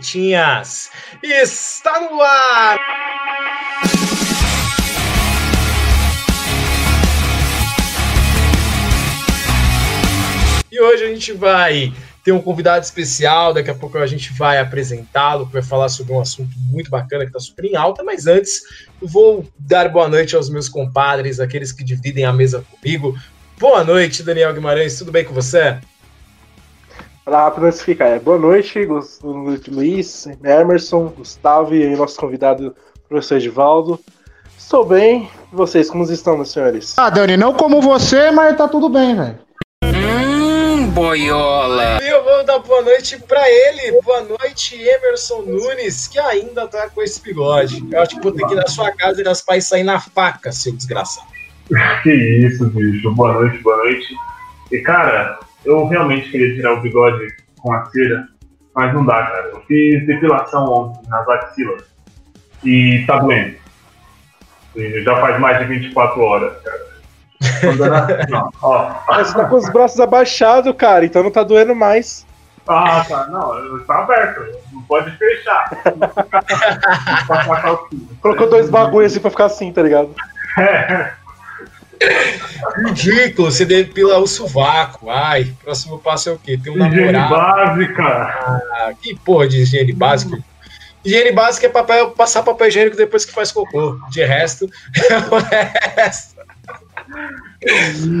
Bonitinhas! Está no ar! E hoje a gente vai ter um convidado especial, daqui a pouco a gente vai apresentá-lo, vai falar sobre um assunto muito bacana que está super em alta, mas antes vou dar boa noite aos meus compadres, aqueles que dividem a mesa comigo. Boa noite, Daniel Guimarães, tudo bem com você? Para rápido antes de ficar, é, boa noite, Luiz, Emerson, Gustavo e nosso convidado, professor Edivaldo. Estou bem, e vocês, como estão, meus senhores? Ah, Dani, não como você, mas tá tudo bem, velho. Hum, boiola. E eu vou dar boa noite pra ele. Boa noite, Emerson Nunes, que ainda tá com esse bigode. Eu acho que vou ter que ir na sua casa e as pais sair na faca, seu desgraçado. Que isso, bicho. Boa noite, boa noite. E, cara, eu realmente queria tirar o bigode com a cera, mas não dá, cara. Eu fiz depilação ontem nas axilas e tá doendo. E já faz mais de 24 horas, cara. Não, ó. Mas você tá com os braços abaixados, cara, então não tá doendo mais. Ah, tá. Não, tá aberto. Não pode fechar. Colocou dois bagulhos assim pra ficar assim, tá ligado? É. Ridículo, você depila o sovaco. Ai, próximo passo é o quê? Tem um higiene namorado. básica. Ah, que porra de higiene básica? Higiene básica é papel, passar papel higiênico depois que faz cocô. De resto, é o resto.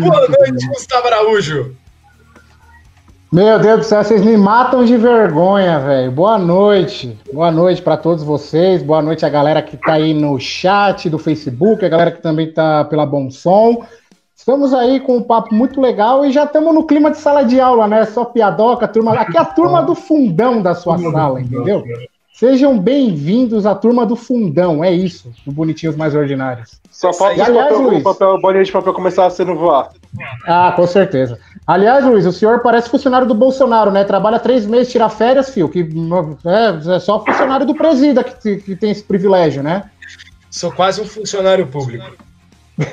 Boa noite, Gustavo Araújo. Meu Deus do céu, vocês me matam de vergonha, velho. Boa noite. Boa noite para todos vocês. Boa noite a galera que tá aí no chat do Facebook, a galera que também tá pela Bom Som. Estamos aí com um papo muito legal e já estamos no clima de sala de aula, né? Só piadoca, turma. Aqui é a turma do fundão da sua sala, entendeu? Sejam bem-vindos à turma do fundão, é isso, do Bonitinhos Mais Ordinários. Só falta papel, Luiz, papel, bolinha de papel começar a ser no voar. Ah, com certeza. Aliás, Luiz, o senhor parece funcionário do Bolsonaro, né? Trabalha três meses, tira férias, fio, que é, é só funcionário do presida que, que tem esse privilégio, né? Sou quase um funcionário público.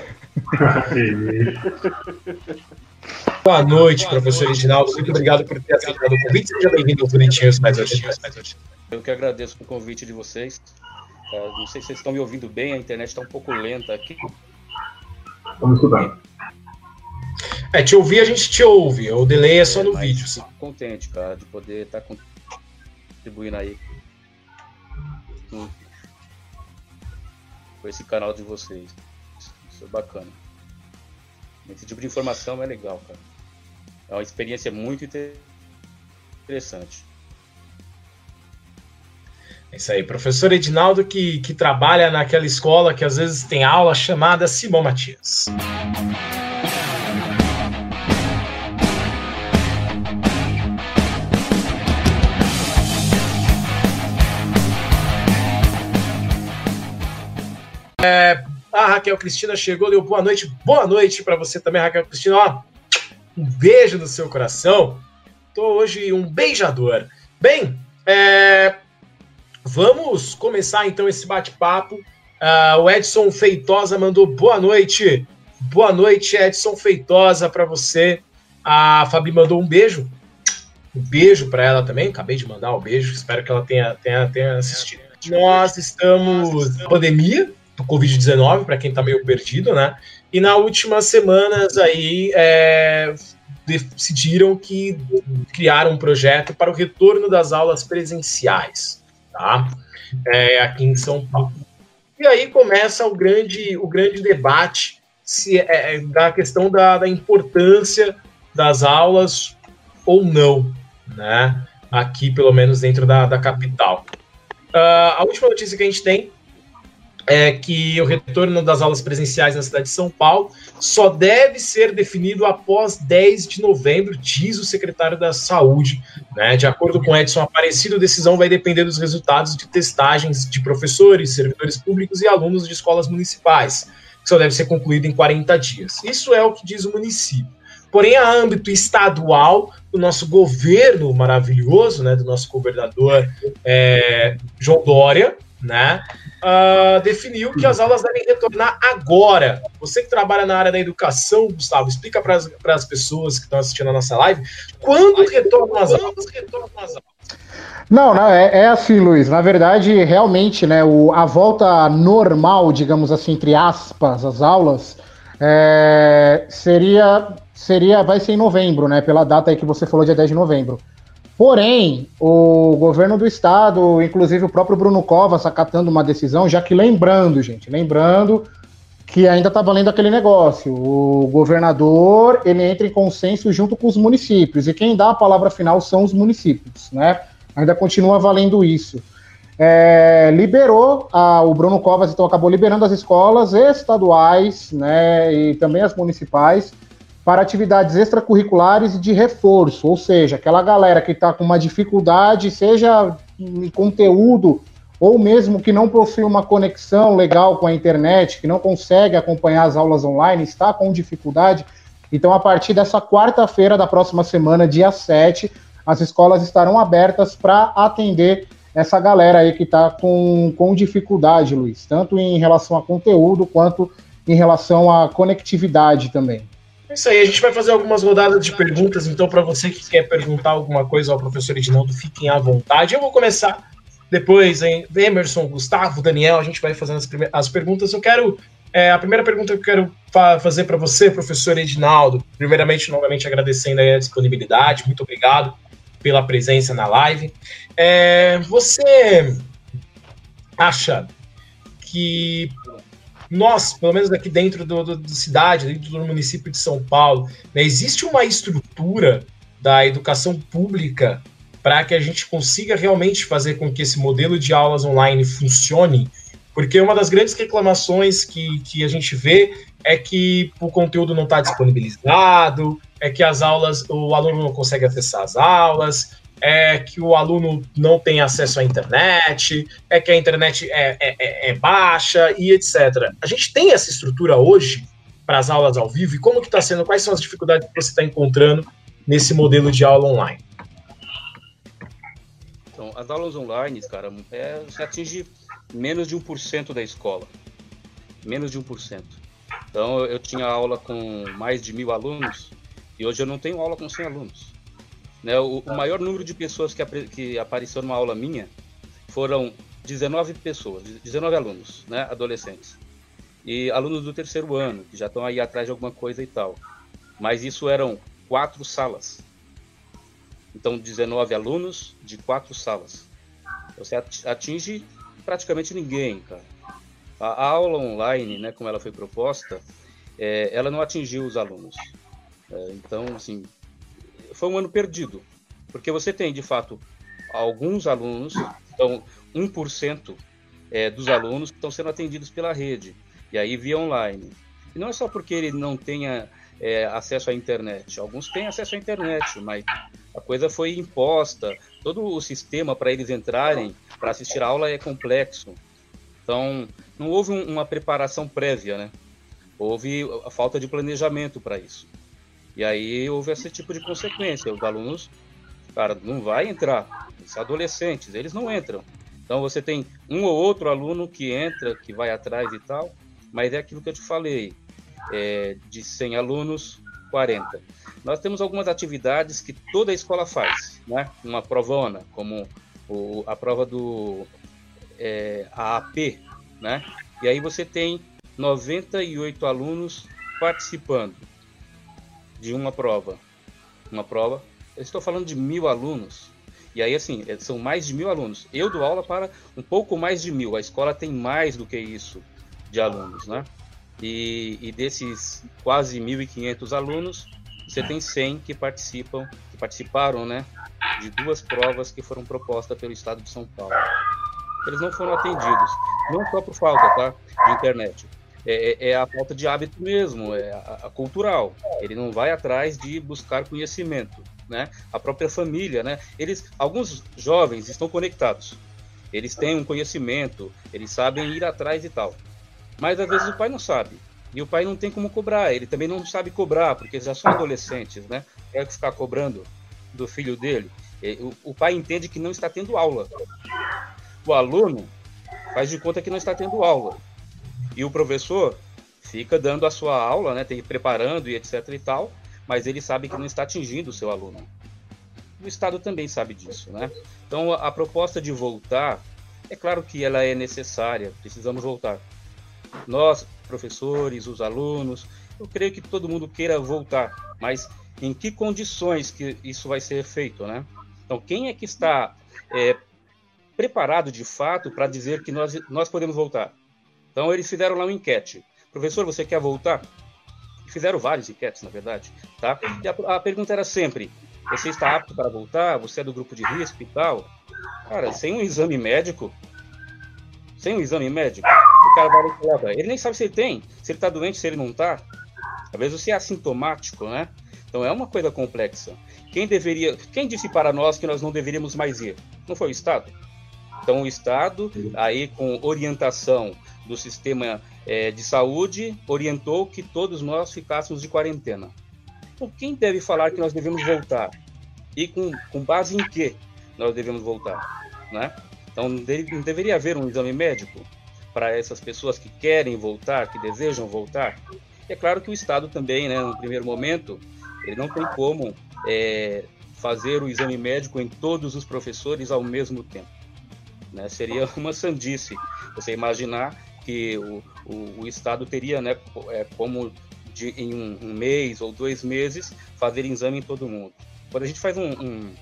Boa noite, professor Reginaldo. Muito obrigado por ter aceitado o convite. Seja bem-vindo ao Bonitinhos Mais hoje. Eu que agradeço o convite de vocês. Uh, não sei se vocês estão me ouvindo bem, a internet está um pouco lenta aqui. Vamos estudar. É, te ouvir a gente te ouve. O delay é só no é, vídeo. Fico contente, cara, de poder estar tá contribuindo aí com, com esse canal de vocês. Isso é bacana. Esse tipo de informação é legal, cara. É uma experiência muito interessante. É isso aí, professor Edinaldo que, que trabalha naquela escola que às vezes tem aula chamada Simão Matias. Raquel Cristina chegou, deu boa noite. Boa noite para você também, Raquel Cristina. Ó, um beijo no seu coração. Tô hoje um beijador. Bem, é, Vamos começar então esse bate-papo. Uh, o Edson Feitosa mandou boa noite. Boa noite, Edson Feitosa, para você. A Fabi mandou um beijo. Um beijo para ela também. Acabei de mandar um beijo. Espero que ela tenha, tenha, tenha assistido. Nós estamos na pandemia, do Covid-19, para quem está meio perdido, né? E nas últimas semanas aí é, decidiram que criaram um projeto para o retorno das aulas presenciais, tá? É, aqui em São Paulo. E aí começa o grande, o grande debate se é, é, da questão da, da importância das aulas ou não, né? Aqui, pelo menos dentro da, da capital. Uh, a última notícia que a gente tem é que o retorno das aulas presenciais na cidade de São Paulo só deve ser definido após 10 de novembro, diz o secretário da Saúde. Né? De acordo com Edson Aparecido, a decisão vai depender dos resultados de testagens de professores, servidores públicos e alunos de escolas municipais, que só deve ser concluído em 40 dias. Isso é o que diz o município. Porém, a âmbito estadual, o nosso governo maravilhoso, né, do nosso governador é, João Dória, né, uh, definiu que as aulas devem retornar agora. Você que trabalha na área da educação, Gustavo, explica para as pessoas que estão assistindo a nossa live quando retornam as aulas. Retornam as aulas. Não, não é, é, assim, Luiz. Na verdade, realmente, né, o, a volta normal, digamos assim, entre aspas, as aulas, é, seria, seria, vai ser em novembro, né? Pela data aí que você falou, dia 10 de novembro. Porém, o governo do estado, inclusive o próprio Bruno Covas, acatando uma decisão, já que lembrando, gente, lembrando que ainda está valendo aquele negócio. O governador ele entra em consenso junto com os municípios e quem dá a palavra final são os municípios, né? Ainda continua valendo isso. É, liberou a, o Bruno Covas, então acabou liberando as escolas estaduais, né, e também as municipais para atividades extracurriculares e de reforço, ou seja, aquela galera que está com uma dificuldade, seja em conteúdo ou mesmo que não possui uma conexão legal com a internet, que não consegue acompanhar as aulas online, está com dificuldade. Então, a partir dessa quarta-feira da próxima semana, dia 7, as escolas estarão abertas para atender essa galera aí que está com, com dificuldade, Luiz, tanto em relação a conteúdo quanto em relação à conectividade também. É isso aí, a gente vai fazer algumas rodadas de perguntas, então para você que quer perguntar alguma coisa ao professor Edinaldo, fiquem à vontade. Eu vou começar depois, em Emerson, Gustavo, Daniel, a gente vai fazendo as, as perguntas. Eu quero, é, a primeira pergunta que eu quero fa fazer para você, professor Edinaldo, primeiramente, novamente agradecendo a disponibilidade, muito obrigado pela presença na live. É, você acha que nós, pelo menos aqui dentro do cidade, dentro do município de São Paulo, né, existe uma estrutura da educação pública para que a gente consiga realmente fazer com que esse modelo de aulas online funcione, porque uma das grandes reclamações que, que a gente vê é que o conteúdo não está disponibilizado, é que as aulas, o aluno não consegue acessar as aulas, é que o aluno não tem acesso à internet, é que a internet é, é, é, é baixa e etc. A gente tem essa estrutura hoje para as aulas ao vivo e como que está sendo, quais são as dificuldades que você está encontrando nesse modelo de aula online? Então, as aulas online, cara, é, você atinge menos de 1% da escola. Menos de 1%. Então, eu tinha aula com mais de mil alunos e hoje eu não tenho aula com 100 alunos. Né, o, o, maior número de pessoas que, que apareceu numa aula minha foram 19 pessoas, 19 alunos, né, adolescentes. E alunos do terceiro ano, que já estão aí atrás de alguma coisa e tal. Mas isso eram quatro salas. Então, 19 alunos de quatro salas. Você atinge praticamente ninguém, cara. A aula online, né, como ela foi proposta, é, ela não atingiu os alunos. É, então, assim, foi um ano perdido, porque você tem, de fato, alguns alunos, então 1% é, dos alunos estão sendo atendidos pela rede, e aí via online. E não é só porque ele não tenha é, acesso à internet, alguns têm acesso à internet, mas a coisa foi imposta, todo o sistema para eles entrarem, para assistir a aula é complexo. Então, não houve um, uma preparação prévia, né? Houve a falta de planejamento para isso. E aí houve esse tipo de consequência. Os alunos, cara, não vai entrar. Os adolescentes, eles não entram. Então você tem um ou outro aluno que entra, que vai atrás e tal, mas é aquilo que eu te falei. É, de 100 alunos, 40. Nós temos algumas atividades que toda a escola faz, né? Uma provona, como o, a prova do é, AAP, né? E aí você tem 98 alunos participando de uma prova. Uma prova, eu estou falando de mil alunos. E aí, assim, é, são mais de mil alunos. Eu dou aula para um pouco mais de mil. A escola tem mais do que isso de alunos, né? E, e desses quase 1.500 alunos, você tem 100 que participam, que participaram, né, de duas provas que foram propostas pelo Estado de São Paulo. Eles não foram atendidos, não só por falta, tá, de internet. É, é, é a falta de hábito mesmo, é a, a, cultural. Ele não vai atrás de buscar conhecimento, né? A própria família, né? Eles, alguns jovens estão conectados. Eles têm um conhecimento, eles sabem ir atrás e tal. Mas às vezes o pai não sabe. E o pai não tem como cobrar, ele também não sabe cobrar, porque já são adolescentes, né? Quer ficar cobrando do filho dele. O, o pai entende que não está tendo aula. O aluno faz de conta que não está tendo aula. E o professor fica dando a sua aula, né? Tem preparando e etc e tal, mas ele sabe que não está atingindo o seu aluno. O Estado também sabe disso, né? Então a, a proposta de voltar, é claro que ela é necessária, precisamos voltar nós, professores, os alunos, eu creio que todo mundo queira voltar, mas em que condições que isso vai ser feito, né? Então, quem é que está é, preparado de fato para dizer que nós, nós podemos voltar? Então, eles fizeram lá uma enquete. Professor, você quer voltar? E fizeram várias enquetes, na verdade, tá? E a, a pergunta era sempre: você está apto para voltar? Você é do grupo de risco e tal? Cara, sem um exame médico, sem um exame médico, o cara vai e coloca. Ele nem sabe se ele tem, se ele tá doente, se ele não tá. Às vezes você é assintomático, né? Então é uma coisa complexa. Quem deveria, quem disse para nós que nós não deveríamos mais ir? Não foi o Estado? Então o Estado, aí com orientação do sistema é, de saúde, orientou que todos nós ficássemos de quarentena. Então quem deve falar que nós devemos voltar? E com, com base em que nós devemos voltar? Né? Então, não deveria haver um exame médico para essas pessoas que querem voltar, que desejam voltar? E é claro que o Estado também, né, no primeiro momento, ele não tem como é, fazer o exame médico em todos os professores ao mesmo tempo. Né? Seria uma sandice você imaginar que o, o, o Estado teria né, é, como de, em um, um, mês ou dois meses fazer exame em todo mundo. Quando a gente faz um, um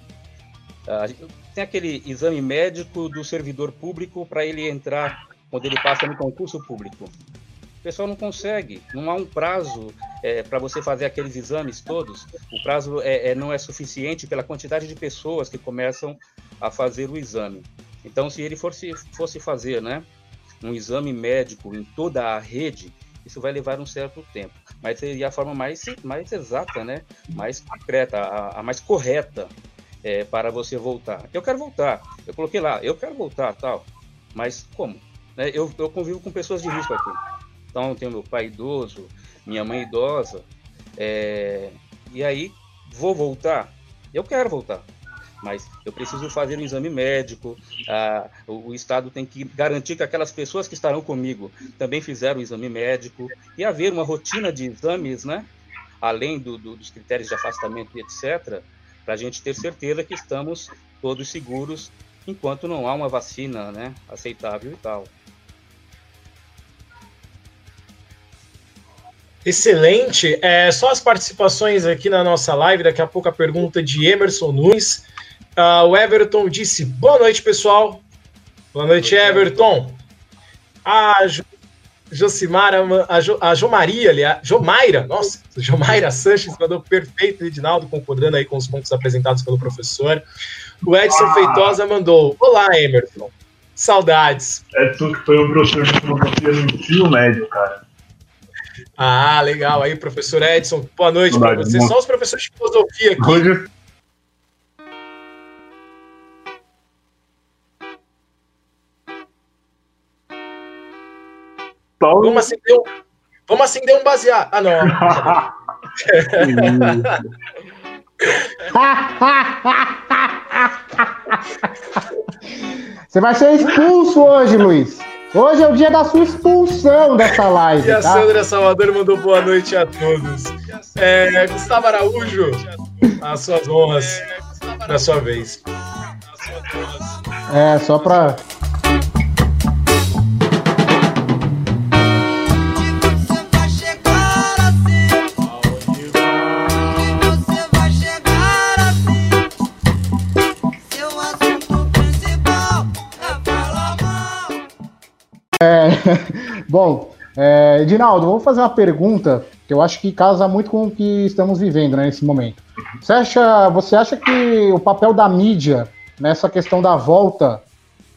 tem aquele exame médico do servidor público para ele entrar quando ele passa no concurso público. O pessoal não consegue, não há um prazo é, para você fazer aqueles exames todos. O prazo é, é, não é suficiente pela quantidade de pessoas que começam a fazer o exame. Então, se ele fosse, fosse fazer né, um exame médico em toda a rede, isso vai levar um certo tempo. Mas seria a forma mais, mais exata, né, mais concreta, a, a mais correta é, para você voltar. Eu quero voltar. Eu coloquei lá, eu quero voltar, tal. Mas como? Né? Eu, eu convivo com pessoas de risco aqui. Então, tenho meu pai idoso, minha mãe idosa. É, e aí, vou voltar? Eu quero voltar. Mas eu preciso fazer um exame médico. Ah, o, o, Estado tem que garantir que aquelas pessoas que estarão comigo também fizeram o exame médico. E haver uma rotina de exames, né? Além do, do, dos critérios de afastamento e etc para a gente ter certeza que estamos todos seguros enquanto não há uma vacina né, aceitável e tal. Excelente. É, só as participações aqui na nossa live. Daqui a pouco a pergunta de Emerson Nunes. Uh, o Everton disse: Boa noite, pessoal. Boa noite, Everton. A Josimara, a, jo, a Jomaria, aliás, Jomaira, nossa, Jomaira Sanches mandou perfeito, Edinaldo, concordando aí com os pontos apresentados pelo professor. O Edson ah. Feitosa mandou: Olá, Emerson. Saudades. Edson, que foi um professor de filosofia no ensino médio, cara. Ah, legal. Aí, professor Edson, boa noite para você. Só os professores de filosofia aqui. Hoje Paulo... Vamos acender um, vamos acender um baseado. Ah, não. Você vai ser expulso hoje, Luiz. Hoje é o dia da sua expulsão dessa live. E a tá? Sandra Salvador mandou boa noite a todos. É, Gustavo Araújo, as suas honras na sua vez. É, só para Bom, é, Edinaldo, vou fazer uma pergunta que eu acho que casa muito com o que estamos vivendo né, nesse momento. Você acha, você acha que o papel da mídia nessa questão da volta,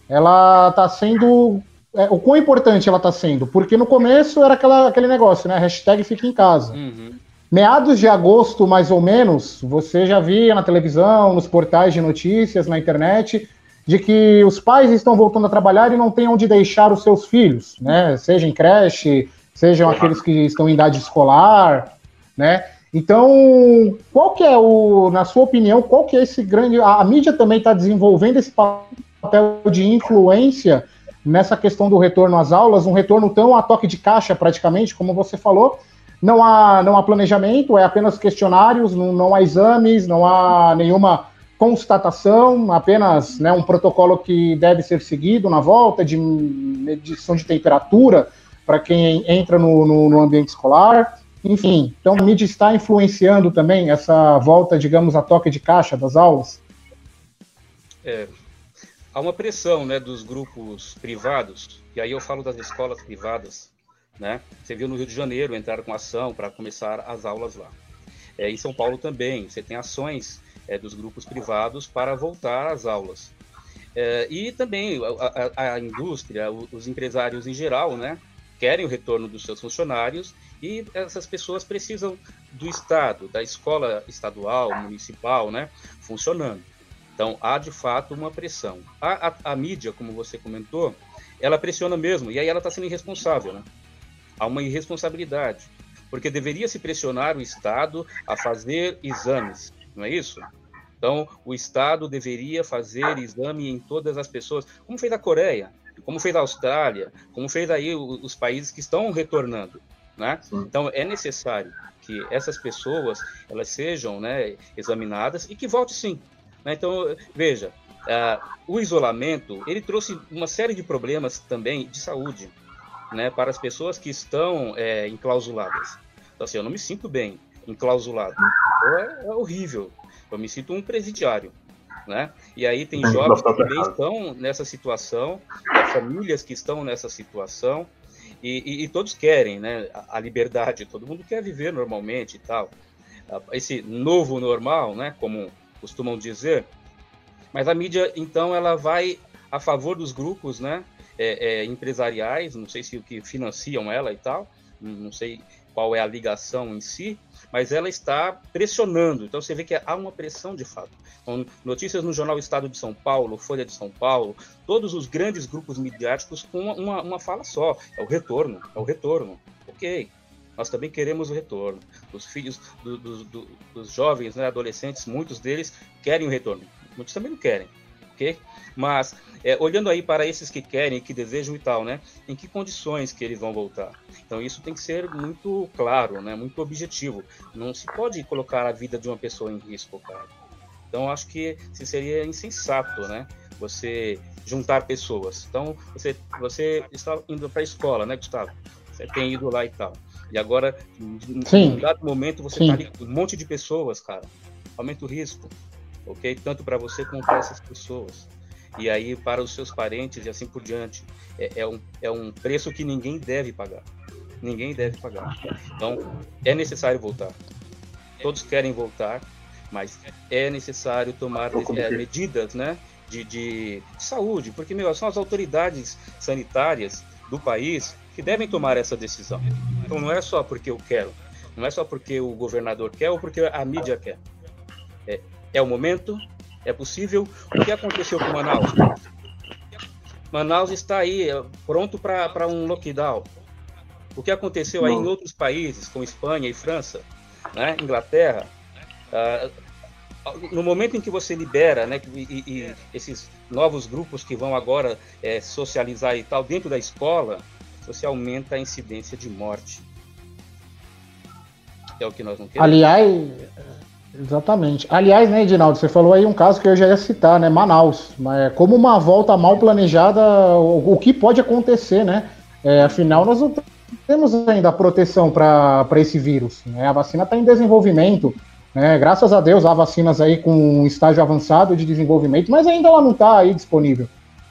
ela está sendo. É, o quão importante ela está sendo? Porque no começo era aquela, aquele negócio, né? Hashtag fica em casa. Uhum. Meados de agosto, mais ou menos, você já via na televisão, nos portais de notícias, na internet, de que os pais estão voltando a trabalhar e não têm onde deixar os seus filhos, né? Seja em creche, sejam aqueles que estão em idade escolar, né? Então, qual que é o, na sua opinião, qual que é esse grande. A, a mídia também está desenvolvendo esse papel de influência nessa questão do retorno às aulas, um retorno tão a toque de caixa, praticamente, como você falou. Não há, não há planejamento, é apenas questionários, não, não há exames, não há nenhuma constatação, apenas né, um protocolo que deve ser seguido na volta, de medição de temperatura para quem entra no, no, no, ambiente escolar. Enfim, então a mídia está influenciando também essa volta, digamos, a toque de caixa das aulas? É, há uma pressão né, dos grupos privados, e aí eu falo das escolas privadas. Né? Você viu no Rio de Janeiro entrar com ação para começar as aulas lá. É, em São Paulo também, você tem ações é, dos grupos privados para voltar às aulas. É, e também a, a, a, indústria, os empresários em geral, né, querem o retorno dos seus funcionários e essas pessoas precisam do Estado, da escola estadual, municipal, né, funcionando. Então, há de fato uma pressão. A, a, a mídia, como você comentou, ela pressiona mesmo, e aí ela está sendo irresponsável. Né? Há uma irresponsabilidade, porque deveria se pressionar o Estado a fazer exames, não é isso? Então, o Estado deveria fazer exame em todas as pessoas, como fez a Coreia, como fez a Austrália, como fez aí os países que estão retornando, né? Então, é necessário que essas pessoas elas sejam né, examinadas e que volte sim. Né? Então, veja, uh, o isolamento ele trouxe uma série de problemas também de saúde, né, para as pessoas que estão é, enclausuladas. Então, assim, eu não me sinto bem enclausulado. É, é horrível. Eu me sinto um presidiário. Né? E aí tem jovens que também estão nessa situação, famílias que estão nessa situação, e, e, e todos querem né, a, a, liberdade, todo mundo quer viver normalmente e tal. Esse novo normal, né, como costumam dizer, mas a mídia, então, ela vai a favor dos grupos né, é, é, empresariais, não sei se o que financiam ela e tal, não sei qual é a ligação em si, mas ela está pressionando. Então você vê que há uma pressão de fato. Então, notícias no jornal Estado de São Paulo, Folha de São Paulo, todos os grandes grupos midiáticos com uma, uma, fala só: é o retorno, é o retorno. Ok, nós também queremos o retorno. Os filhos do, do, do, dos jovens, né, adolescentes, muitos deles querem o retorno, muitos também não querem. Ok? Mas é, olhando aí para esses que querem, que desejam e tal, né? Em que condições que eles vão voltar? Então isso tem que ser muito claro, né? Muito objetivo. Não se pode colocar a vida de uma pessoa em risco, cara. Então acho que seria insensato, né? Você juntar pessoas. Então você você está indo para a escola, né, Gustavo? Você tem ido lá e tal. E agora, em um dado momento, você está ali com um monte de pessoas, cara. Aumenta o risco, ok? Tanto para você como para essas pessoas e aí para os seus parentes e assim por diante. É, é, um, é um preço que ninguém deve pagar. Ninguém deve pagar. Então, é necessário voltar. Todos querem voltar, mas é necessário tomar é, medidas né, de, de, de, saúde, porque meu, são as autoridades sanitárias do país que devem tomar essa decisão. Então, não é só porque eu quero, não é só porque o governador quer ou porque a mídia quer. É, é o momento, é possível. O que aconteceu com Manaus? Manaus está aí é, pronto para um lockdown. O que aconteceu aí em outros países, como Espanha e França, né, Inglaterra, uh, no momento em que você libera, né, e, e esses novos grupos que vão agora é, socializar e tal dentro da escola, você aumenta a incidência de morte. É o que nós não queremos. Aliás, Exatamente. Aliás, né, Edinaldo, você falou aí um caso que eu já ia citar, né? Manaus. Mas como uma volta mal planejada, o, que pode acontecer, né? É, afinal, nós não temos ainda proteção para esse vírus. Né? A vacina está em desenvolvimento. Né? Graças a Deus há vacinas aí com estágio avançado de desenvolvimento, mas ainda ela não está aí disponível.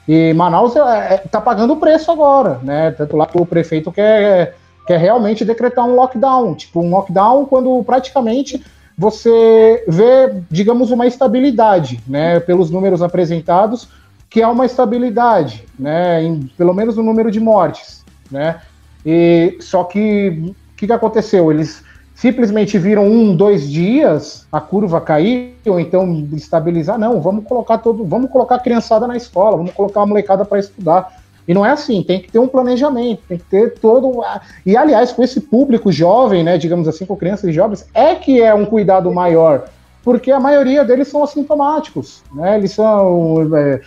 E Manaus está é, é tá pagando o preço agora, né? Tanto lá que o prefeito quer, quer realmente decretar um lockdown, tipo um lockdown quando praticamente você vê, digamos, uma estabilidade, né? Pelos números apresentados, que é uma estabilidade, né? Em, pelo menos no número de mortes, né? E só que o que, que aconteceu? Eles simplesmente viram um, dois dias a curva cair, ou então estabilizar. Não, vamos colocar todo, vamos colocar a criançada na escola, vamos colocar a molecada para estudar. E não é assim, tem que ter um planejamento, tem que ter todo. E aliás, com esse público jovem, né, digamos assim, com crianças e jovens, é que é um cuidado maior, porque a maioria deles são assintomáticos, né? Eles são é,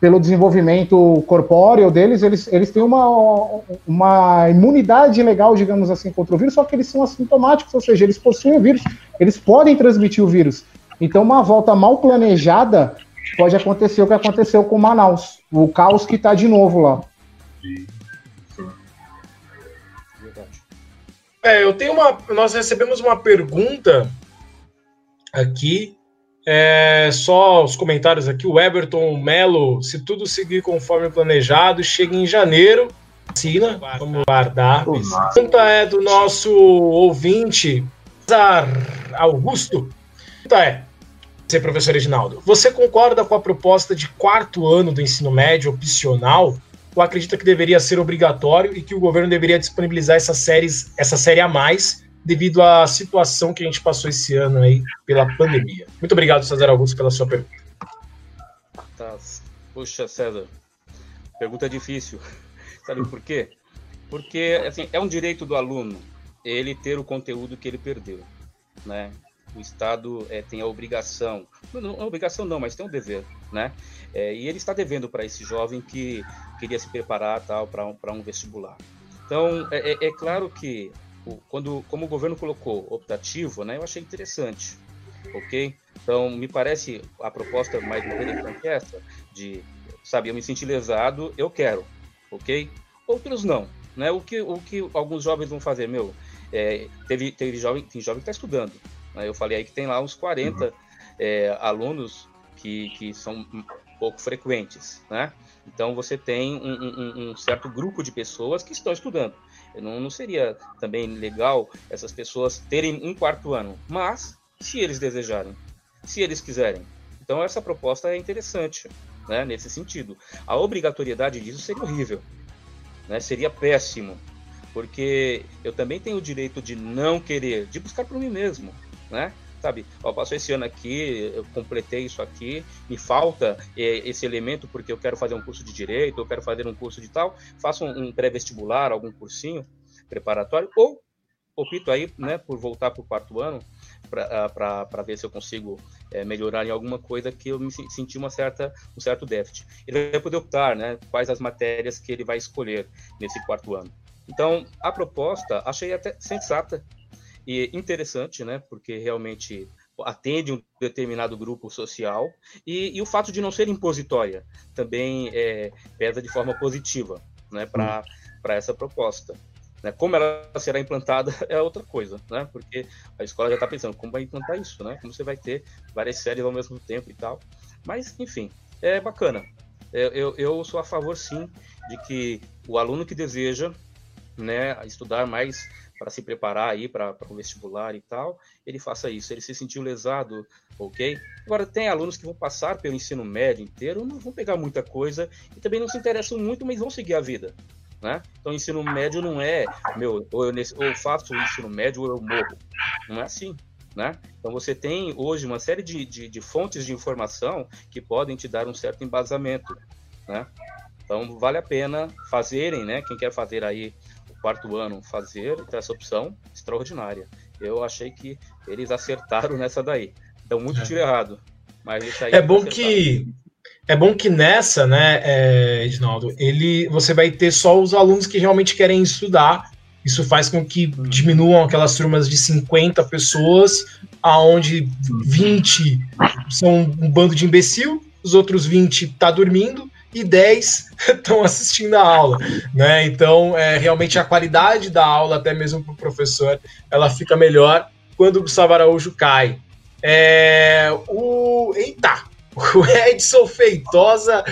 pelo desenvolvimento corpóreo deles, eles, eles têm uma, uma imunidade legal, digamos assim, contra o vírus, só que eles são assintomáticos, ou seja, eles possuem o vírus, eles podem transmitir o vírus. Então, uma volta mal planejada pode acontecer o que aconteceu com Manaus, o caos que está de novo lá. É, eu tenho uma. Nós recebemos uma pergunta aqui é, só os comentários aqui. O Everton Melo, se tudo seguir conforme planejado, chega em janeiro. Vacina, vamos guardar. A pergunta é do nosso ouvinte, Augusto. A pergunta é: você, professor Reginaldo, você concorda com a proposta de quarto ano do ensino médio opcional? Ou acredita que deveria ser obrigatório e que o governo deveria disponibilizar essas séries, essa série a mais devido à situação que a gente passou esse ano aí pela pandemia. Muito obrigado, César Augusto, pela sua pergunta. Tá. Puxa, César, pergunta difícil. Sabe por quê? Porque assim, é um direito do aluno ele ter o conteúdo que ele perdeu, né? O Estado é, tem a obrigação, não, a obrigação não, mas tem um dever, né? É, e ele está devendo para esse jovem que queria se preparar tal para um, um vestibular. Então é, é, é claro que quando, como o governo colocou optativo, né, eu achei interessante, ok? Então, me parece a proposta mais interessante é essa, de, sabe, eu me senti lesado, eu quero, ok? Outros não, né? O que, o que alguns jovens vão fazer, meu, é, teve, teve jovem, tem jovem que está estudando? Eu falei aí que tem lá uns 40 uhum. é, alunos que, que são pouco frequentes, né? Então, você tem um, um, um certo grupo de pessoas que estão estudando. Não, não seria também legal essas pessoas terem um quarto ano, mas se eles desejarem, se eles quiserem. Então essa proposta é interessante, né, nesse sentido. A obrigatoriedade disso seria horrível, né, seria péssimo, porque eu também tenho o direito de não querer, de buscar por mim mesmo, né? Sabe, ó, passou esse ano aqui, eu completei isso aqui, me falta é, esse elemento porque eu quero fazer um curso de direito, eu quero fazer um curso de tal, faço um, um pré-vestibular, algum cursinho preparatório, ou opto aí, né, por voltar para o quarto ano para ah, ver se eu consigo é, melhorar em alguma coisa que eu me senti uma certa, um certo déficit. Ele vai poder optar, né, quais as matérias que ele vai escolher nesse quarto ano. Então, a proposta achei até sensata e interessante, né? Porque realmente atende um determinado grupo social e, e o fato de não ser impositória também é, pesa de forma positiva, né? Para para essa proposta. Né? Como ela será implantada é outra coisa, né? Porque a escola já está pensando como vai implantar isso, né? Como você vai ter várias séries ao mesmo tempo e tal. Mas, enfim, é bacana. Eu, eu, eu sou a favor, sim, de que o aluno que deseja né, estudar mais para se preparar aí para o vestibular e tal, ele faça isso. Ele se sentiu lesado, ok? Agora, tem alunos que vão passar pelo ensino médio inteiro, não vão pegar muita coisa e também não se interessam muito, mas vão seguir a vida. Né? Então, ensino médio não é, meu, ou eu, ou eu faço o ensino médio ou eu morro. Não é assim. Né? Então você tem hoje uma série de, de, de, fontes de informação que podem te dar um certo embasamento, né? Então vale a pena fazerem, né? Quem quer fazer aí quarto ano fazer essa opção extraordinária. Eu achei que eles acertaram nessa daí. Então, muito é. tiro errado. Mas isso aí é bom que é bom que nessa, né, é, Edinaldo, ele, você vai ter só os alunos que realmente querem estudar. Isso faz com que uhum. diminuam aquelas turmas de 50 pessoas, aonde 20 são um bando de imbecil, os outros 20 tá dormindo, e 10 estão assistindo a aula, né? Então, é, realmente a qualidade da aula, até mesmo para o professor, ela fica melhor quando o Gustavo Araújo cai. É, o, eita, o Edson Feitosa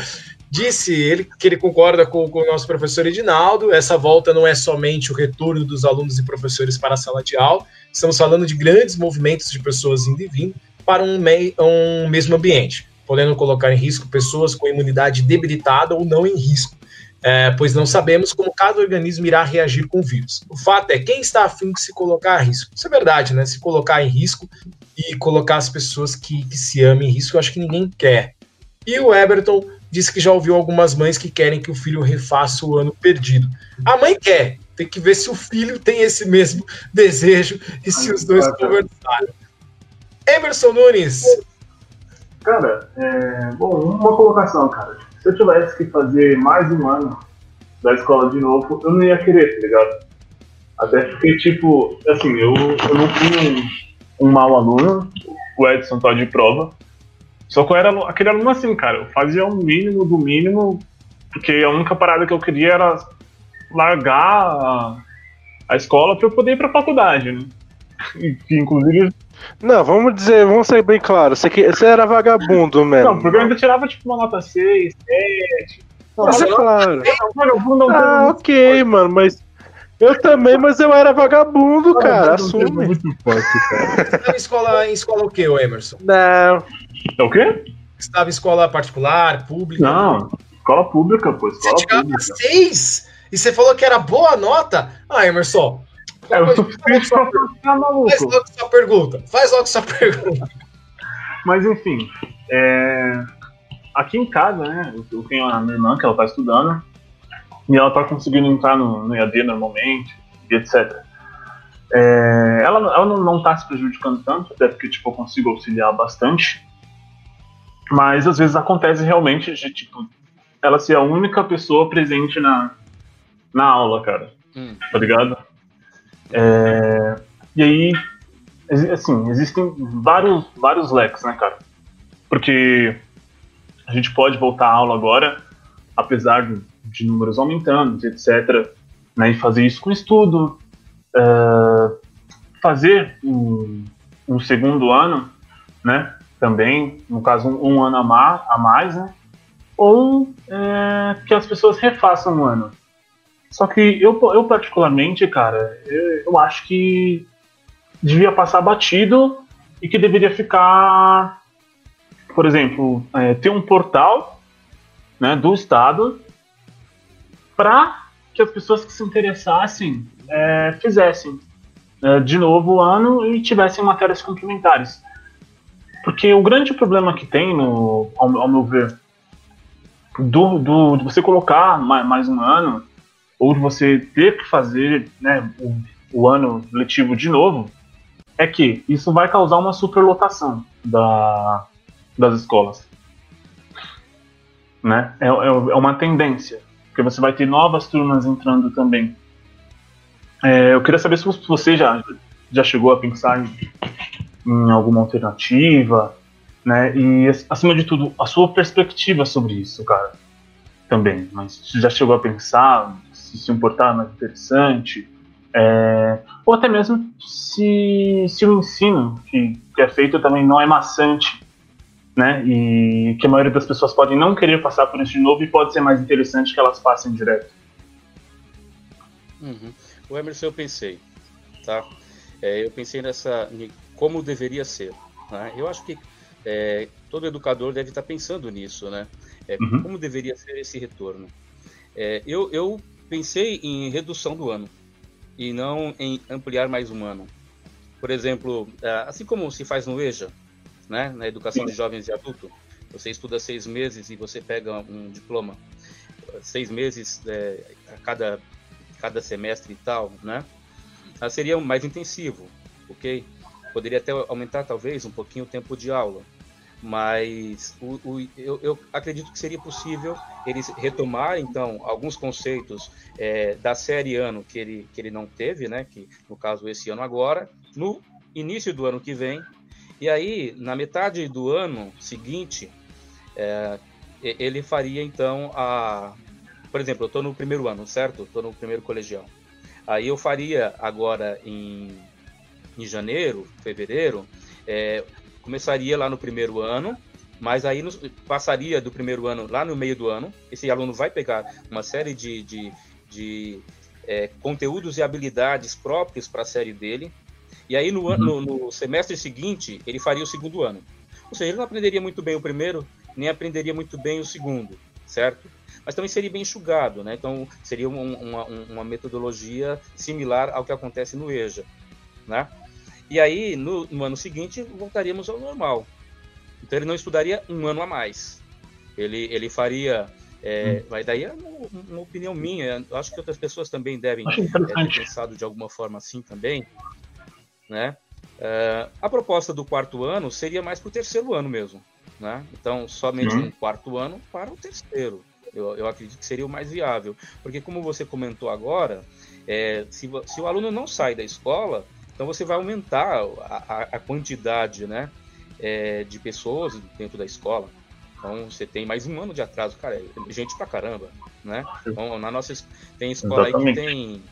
disse ele que ele concorda com, com, o nosso professor Edinaldo. Essa volta não é somente o retorno dos alunos e professores para a sala de aula, estamos falando de grandes movimentos de pessoas indo e vindo para um, mei, um mesmo ambiente, podendo colocar em risco pessoas com imunidade debilitada ou não em risco. É, pois não sabemos como cada organismo irá reagir com o vírus. O fato é, quem está afim de se colocar a risco? Isso é verdade, né? Se colocar em risco e colocar as pessoas que, que se amam em risco, eu acho que ninguém quer. E o Everton disse que já ouviu algumas mães que querem que o filho refaça o ano perdido. A mãe quer, tem que ver se o filho tem esse mesmo desejo e se os dois conversarem. Emerson Nunes. Cara, é, bom, uma colocação, cara. Se eu tivesse que fazer mais um ano da escola de novo, eu não ia querer, tá ligado? Até porque, tipo, assim, eu, eu não fui um, um mau aluno, o Edson tá de prova, só que eu era aquele aluno assim, cara. Eu fazia o mínimo do mínimo, porque a única parada que eu queria era largar a, a escola para eu poder ir pra faculdade, né? E, inclusive. Não, vamos dizer, vamos ser bem claros. Você, você era vagabundo mesmo. Não, porque eu ainda tirava tipo uma nota 6, 7. Não, mas é claro. Ah, ok, mano, mas eu também, mas eu era vagabundo, cara. Assume. Muito fácil, cara. em escola, em escola o quê, Emerson? Não. É o quê? Estava em escola particular, pública? Não, escola pública, pô. Escola você tirava seis? E você falou que era boa nota? Ah, Emerson. É, eu tô sua, tá maluco. Faz logo sua pergunta. Faz logo sua pergunta. Mas enfim, é... aqui em casa, né? Eu tenho a minha irmã que ela tá estudando e ela tá conseguindo entrar no, no EAD normalmente e etc. É... ela, ela não, não tá se prejudicando tanto, até porque tipo, eu consigo auxiliar bastante. Mas às vezes acontece realmente de, tipo, ela ser a única pessoa presente na, na aula, cara. Hum. Tá ligado? É, e aí, assim, existem vários, vários leques, né, cara? Porque a gente pode voltar à aula agora, apesar de, de números aumentando, etc. Né, e fazer isso com estudo. Uh, fazer um, um segundo ano, né? também, no caso, um, um ano a, mais, a mais né? Ou é, que as pessoas refaçam um ano. Só que eu, eu particularmente, cara, eu, eu acho que devia passar batido e que deveria ficar, por exemplo, é, ter um portal né, do Estado para que as pessoas que se interessassem é, fizessem é, de novo o ano e tivessem matérias complementares. Porque o grande problema que tem, no, ao, ao meu ver, do, do, de você colocar mais, mais, um ano, ou você ter que fazer né, o, o, ano letivo de novo, é que isso vai causar uma superlotação da, das escolas. Né? É, é, é uma tendência, porque você vai ter novas turmas entrando também. É, eu queria saber se você já, já chegou a pensar em em alguma alternativa, né? E acima de tudo, a sua perspectiva sobre isso, cara, também. Mas você já chegou a pensar se se importar mais interessante? É, ou até mesmo se, se o ensino que, que é feito também não é maçante, né? E que a maioria das pessoas podem não querer passar por isso de novo e pode ser mais interessante que elas passem direto. Uhum. O Emerson eu pensei, tá? É, eu pensei nessa como deveria ser. Né? Eu acho que é, todo educador deve estar pensando nisso, né? É, uhum. Como deveria ser esse retorno? É, eu, eu pensei em redução do ano e não em ampliar mais um ano. Por exemplo, é, assim como se faz no EJA, né, na educação de jovens e adultos, você estuda seis meses e você pega um diploma, seis meses é, a cada, cada semestre e tal, né? Ah, seria mais intensivo, ok? Poderia até aumentar, talvez, um pouquinho o tempo de aula. Mas o, o, eu, eu, acredito que seria possível eles retomar, então, alguns conceitos é, da série ano que ele, que ele não teve, né? Que, no caso, esse ano agora, no início do ano que vem. E aí, na metade do ano seguinte, é, ele faria, então, a... Por exemplo, eu estou no primeiro ano, certo? Estou no primeiro colegial. Aí eu faria agora em em janeiro, fevereiro, é, começaria lá no primeiro ano, Mas aí nos, passaria do primeiro ano lá no meio do ano, esse aluno vai pegar uma série de, de, de é, conteúdos e habilidades próprios para a série dele, e aí no, no, no, semestre seguinte ele faria o segundo ano. Ou seja, ele não aprenderia muito bem o primeiro, nem aprenderia muito bem o segundo, certo? Mas também seria bem enxugado, né? Então seria um, uma, uma metodologia similar ao que acontece no EJA, né? E aí no, no ano seguinte voltaríamos ao normal. Então ele não estudaria um ano a mais. Ele, ele faria é, hum. Mas daí é uma, uma, opinião minha. Eu acho que outras pessoas também devem é, ter pensado de alguma forma assim também. Né? É, a proposta do quarto ano seria mais para o terceiro ano mesmo. Né? Então, somente uhum. um quarto ano para o terceiro. Eu, eu, acredito que seria o mais viável. Porque, como você comentou agora, é, se, se, o aluno não sai da escola, então você vai aumentar a, a, quantidade né, é, de pessoas dentro da escola. Então você tem mais um ano de atraso, cara, é gente pra caramba, né? Então, na nossa tem escola Exatamente. aí que tem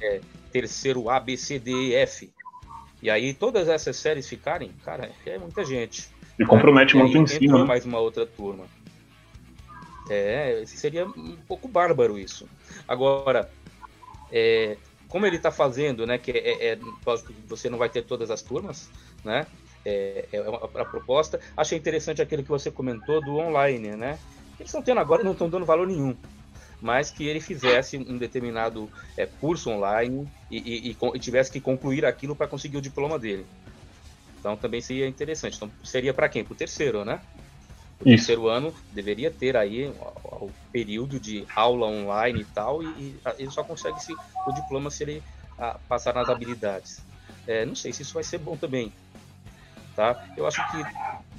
é, terceiro A, B, C, D e F. E aí todas essas séries ficarem, cara, é muita gente. E né? compromete muito o ensino. mais uma outra turma. É, seria um pouco bárbaro isso. Agora, é, como ele está fazendo, né, que é, é, você não vai ter todas as turmas, né? é, é a proposta. Achei interessante aquele que você comentou do online, né? Eles estão tendo agora, não estão dando valor nenhum, mas que ele fizesse um determinado é, curso online e, e, e, tivesse que concluir aquilo para conseguir o diploma dele. Então também seria interessante. Então seria para quem? Para o terceiro, né? O terceiro ano deveria ter aí o, período de aula online e tal, e, ele só consegue se, o diploma se ele a, ah, passar nas habilidades. É, não sei se isso vai ser bom também, Tá? Eu acho que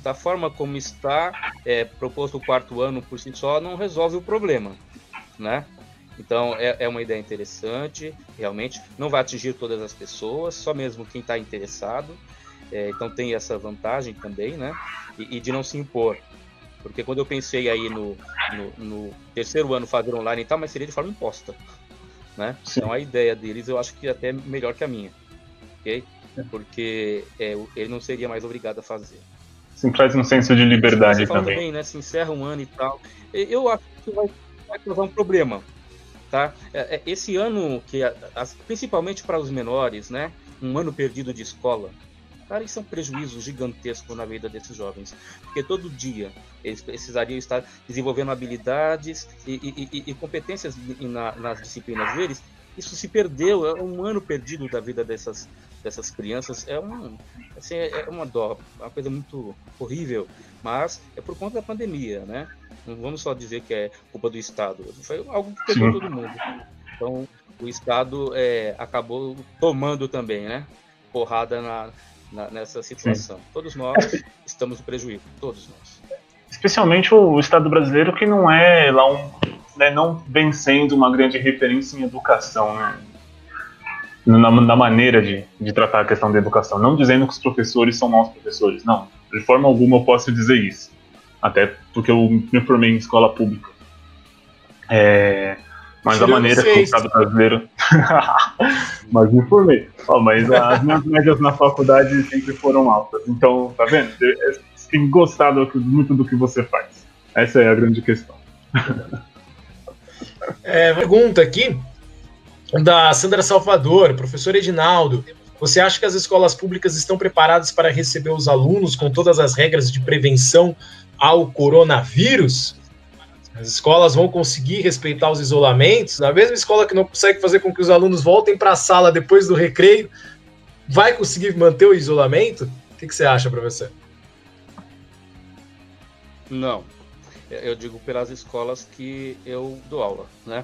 da forma como está é, proposto o quarto ano por si só não resolve o problema, né? Então é, é uma ideia interessante, realmente não vai atingir todas as pessoas, só mesmo quem está interessado. É, então tem essa vantagem também, né? E, e, de não se impor, porque quando eu pensei aí no, no, no, terceiro ano fazer online e tal, mas seria de forma imposta, né? Então a ideia deles eu acho que é até melhor que a minha, ok? porque é, ele não seria mais obrigado a fazer. Sim, traz um senso de liberdade também. Bem, né? Se encerra um ano e tal. Eu acho que vai, vai causar um problema. Tá? É, é, esse ano, que principalmente para os menores, né? um ano perdido de escola, Cara, isso é um prejuízo gigantesco na vida desses jovens, porque todo dia eles precisariam estar desenvolvendo habilidades e, e, e, e competências na, nas disciplinas deles. Isso se perdeu, é um ano perdido da vida dessas, dessas crianças é, um, assim, é, é uma dó, uma coisa muito horrível, mas é por conta da pandemia, né? Não vamos só dizer que é culpa do Estado, foi algo que pegou todo mundo. Então, o Estado é, acabou tomando também, né? Porrada na, na nessa situação. Sim. Todos nós estamos no prejuízo, todos nós. Especialmente o Estado brasileiro, que não é lá um. Né, não vem sendo uma grande referência em educação, né? na, na maneira de, de tratar a questão da educação. Não dizendo que os professores são maus professores, não. De forma alguma eu posso dizer isso. Até porque eu me formei em escola pública. É, mas a maneira que o Estado brasileiro. mas me formei. Oh, mas as minhas médias na faculdade sempre foram altas. Então, tá vendo? Você tem gostado muito do que você faz. Essa é a grande questão. É, pergunta aqui da Sandra Salvador, professor Edinaldo. Você acha que as escolas públicas estão preparadas para receber os alunos com todas as regras de prevenção ao coronavírus? As escolas vão conseguir respeitar os isolamentos? A mesma escola que não consegue fazer com que os alunos voltem para a sala depois do recreio, vai conseguir manter o isolamento? O que, que você acha, professor? Não. Eu digo pelas escolas que eu dou aula, né?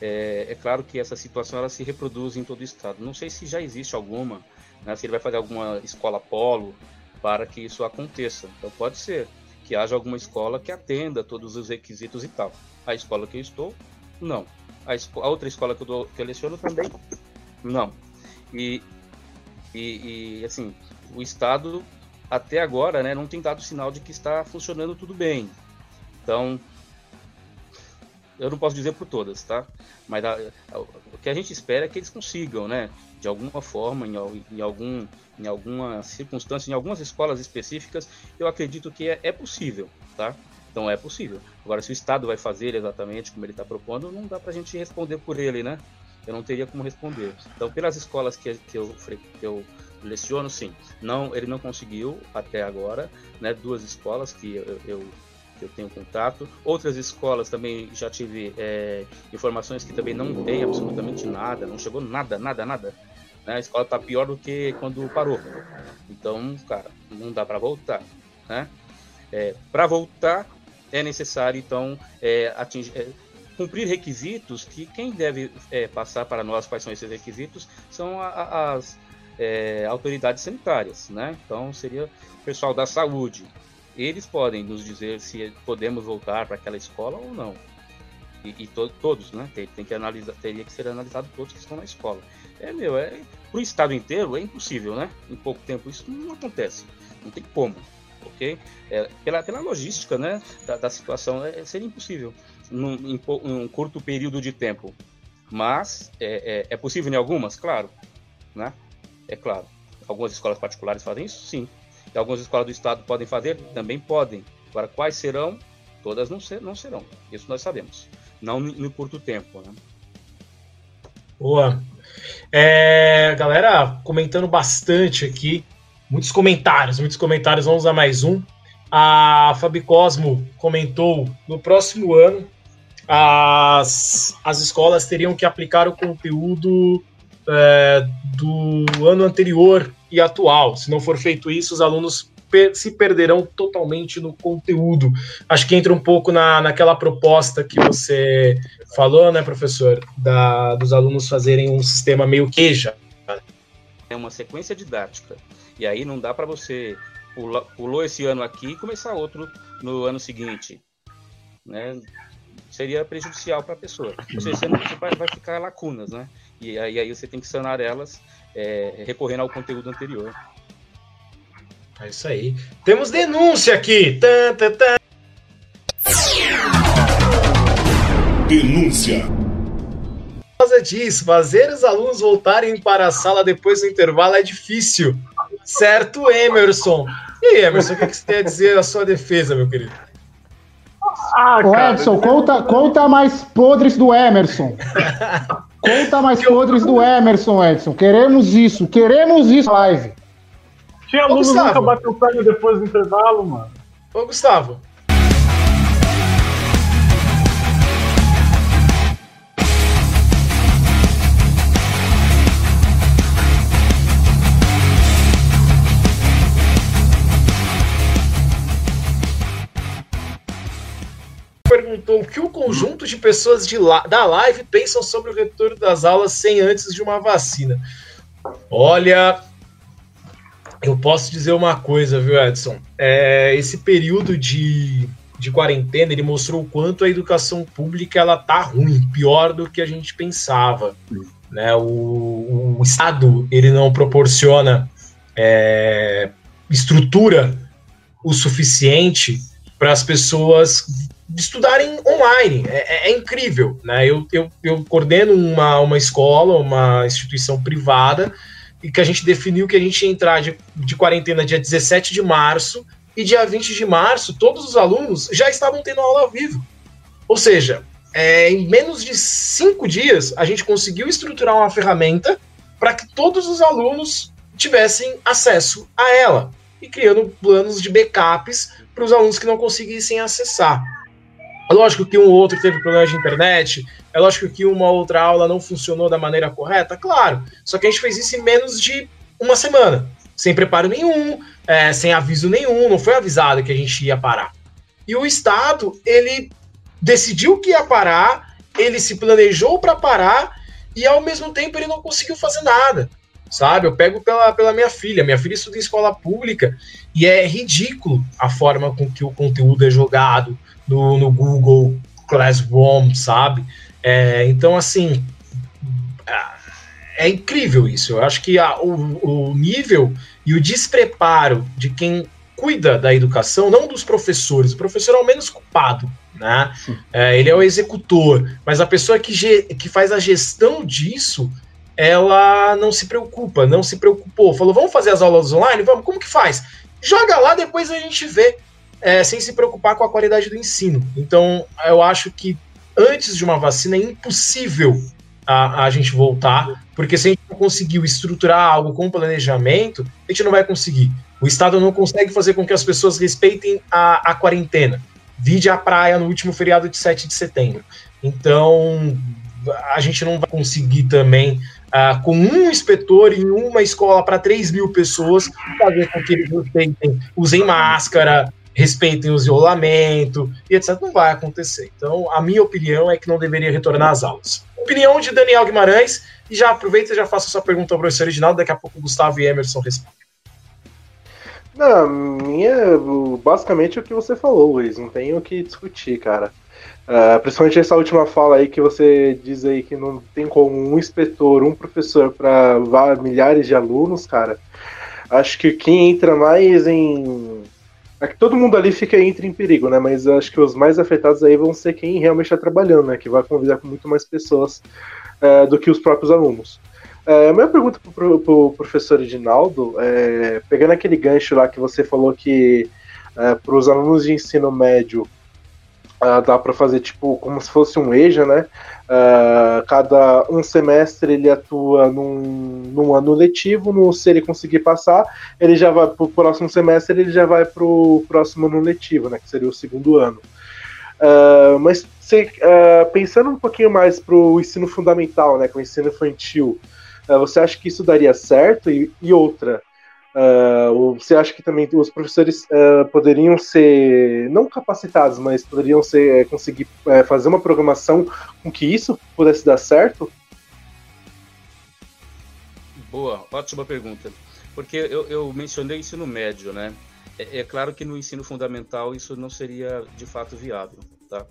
É, é, claro que essa situação ela se reproduz em todo o estado. Não sei se já existe alguma, né, se ele vai fazer alguma escola polo para que isso aconteça. Então pode ser que haja alguma escola que atenda todos os requisitos e tal. A escola que eu estou, não. A, esco a outra escola que eu, dou, que eu leciono também, não. E, e, e, assim, o Estado até agora né, não tem dado sinal de que está funcionando tudo bem. Então, eu não posso dizer por todas, tá? Mas a, a, o que a gente espera é que eles consigam, né? De alguma forma, em, em, algum, em alguma circunstância, em algumas escolas específicas, eu acredito que é, é possível, tá? Então é possível. Agora, se o Estado vai fazer exatamente como ele está propondo, não dá para a gente responder por ele, né? Eu não teria como responder. Então, pelas escolas que, que, eu, que eu leciono, sim. Não, ele não conseguiu até agora, né? Duas escolas que eu, eu que eu tenho contato. Outras escolas também já tive é, informações que também não tem absolutamente nada, não chegou nada, nada, nada. Né? A escola está pior do que quando parou. Então, cara, não dá para voltar. Né? É, para voltar é necessário então é, atingir, é, cumprir requisitos que quem deve é, passar para nós quais são esses requisitos são a, a, as é, autoridades sanitárias, né? Então seria o pessoal da saúde, eles podem nos dizer se podemos voltar para aquela escola ou não. E, e to, todos, né? Tem, tem, que analisar, teria que ser analisado todos que estão na escola. É meu, é para o estado inteiro é impossível, né? Em pouco tempo isso não acontece, não tem como, ok? É, pela, pela logística, né? Da, da situação é, seria impossível num, em, curto período de tempo. Mas é, é, é possível em algumas, claro, né? É claro. Algumas escolas particulares fazem isso, sim que algumas escolas do estado podem fazer, também podem. Agora, quais serão? Todas não, ser, não serão. Isso nós sabemos. Não no curto tempo, né? Boa. É, galera, comentando bastante aqui. Muitos comentários, muitos comentários. Vamos a mais um. A Fabi Cosmo comentou: no próximo ano, as, as escolas teriam que aplicar o conteúdo é, do ano anterior e atual. Se não for feito isso, os alunos per se perderão totalmente no conteúdo. Acho que entra um pouco na, naquela proposta que você falou, né, professor, da, dos alunos fazerem um sistema meio queixa. É uma sequência didática. E aí não dá para você pula, pulou esse ano aqui e começar outro no ano seguinte. Né? Seria prejudicial para a pessoa. Ou seja, você, não, você vai, vai ficar lacunas, né? E aí, aí você tem que sanar elas é, recorrendo ao conteúdo anterior. É isso aí. Temos denúncia aqui. Tã, tã, tã. Denúncia. Por causa disso, fazer os alunos voltarem para a sala depois do intervalo é difícil. Certo, Emerson? E aí, Emerson, o que você tem a dizer a sua defesa, meu querido? Ah, Ô, Edson, conta, conta mais podres do Emerson. Conta mais podres do Emerson, Edson. Queremos isso, queremos isso live. Tinha aluno nunca bateu perna depois do intervalo, mano. Ô, Gustavo, perguntou o que o conjunto de pessoas de la da live pensam sobre o retorno das aulas sem antes de uma vacina. Olha, eu posso dizer uma coisa, viu, Edson? É, esse período de, de quarentena ele mostrou o quanto a educação pública ela tá ruim, pior do que a gente pensava. Né? O, o Estado ele não proporciona é, estrutura o suficiente para as pessoas estudarem online. É, é, é, incrível, né? Eu, eu, eu coordeno uma, uma escola, uma instituição privada, e que a gente definiu que a gente ia entrar de, de quarentena dia 17 de março, e dia 20 de março, todos os alunos já estavam tendo aula ao vivo. Ou seja, é, em menos de cinco dias, a gente conseguiu estruturar uma ferramenta para que todos os alunos tivessem acesso a ela e criando planos de backups para os alunos que não conseguissem acessar. É lógico que um ou outro teve problemas de internet, é lógico que uma outra aula não funcionou da maneira correta, claro. Só que a gente fez isso em menos de uma semana, sem preparo nenhum, é, sem aviso nenhum, não foi avisado que a gente ia parar. E o Estado, ele decidiu que ia parar, ele se planejou para parar e ao mesmo tempo ele não conseguiu fazer nada. Sabe, eu pego pela, pela minha filha. Minha filha estuda em escola pública e é ridículo a forma com que o conteúdo é jogado, no, no Google Classroom, sabe? É, então, assim, é incrível isso. Eu acho que a, o, o nível e o despreparo de quem cuida da educação, não dos professores, o professor é o menos culpado, né? É, ele é o executor, mas a pessoa que, que faz a gestão disso, ela não se preocupa, não se preocupou. Falou, vamos fazer as aulas online? Vamos, como que faz? Joga lá, depois a gente vê, é, sem se preocupar com a qualidade do ensino. Então, eu acho que antes de uma vacina é impossível a, a gente voltar, porque se a gente não conseguiu estruturar algo com planejamento, a gente não vai conseguir. O Estado não consegue fazer com que as pessoas respeitem a, a quarentena. Vide a praia no último feriado de 7 de setembro. Então, a gente não vai conseguir também, uh, com um inspetor em uma escola para 3 mil pessoas, fazer com que eles respeitem, usem máscara, respeitem o isolamento e etc. Não vai acontecer. Então, a minha opinião é que não deveria retornar às aulas. Opinião de Daniel Guimarães, e já aproveita e já faça sua pergunta ao professor original, daqui a pouco o Gustavo e Emerson respondem. Não, minha, basicamente é o que você falou, Luiz, não tem o que discutir, cara. Uh, principalmente essa última fala aí que você diz aí que não tem como um inspetor, um professor para milhares de alunos, cara. Acho que quem entra mais em é que todo mundo ali fica entra em perigo, né? Mas acho que os mais afetados aí vão ser quem realmente está trabalhando, né? Que vai convidar com muito mais pessoas é, do que os próprios alunos. É, a minha pergunta para o pro professor Edinaldo, é, pegando aquele gancho lá que você falou que é, para os alunos de ensino médio Uh, dá para fazer tipo como se fosse um EJA, né? Uh, cada um semestre ele atua num, num, ano letivo, no, se ele conseguir passar, ele já vai para o próximo semestre, ele já vai para o próximo ano letivo, né? Que seria o segundo ano. Uh, mas se, pensando um pouquinho mais para o ensino fundamental, né? Com o ensino infantil, você acha que isso daria certo? E, e outra, Uh, você acha que também os professores uh, poderiam ser, não capacitados, mas poderiam ser, uh, conseguir fazer uma programação com que isso pudesse dar certo? Boa, ótima pergunta. Porque eu, eu mencionei ensino médio, né? É, é, claro que no ensino fundamental isso não seria de fato viável, tá?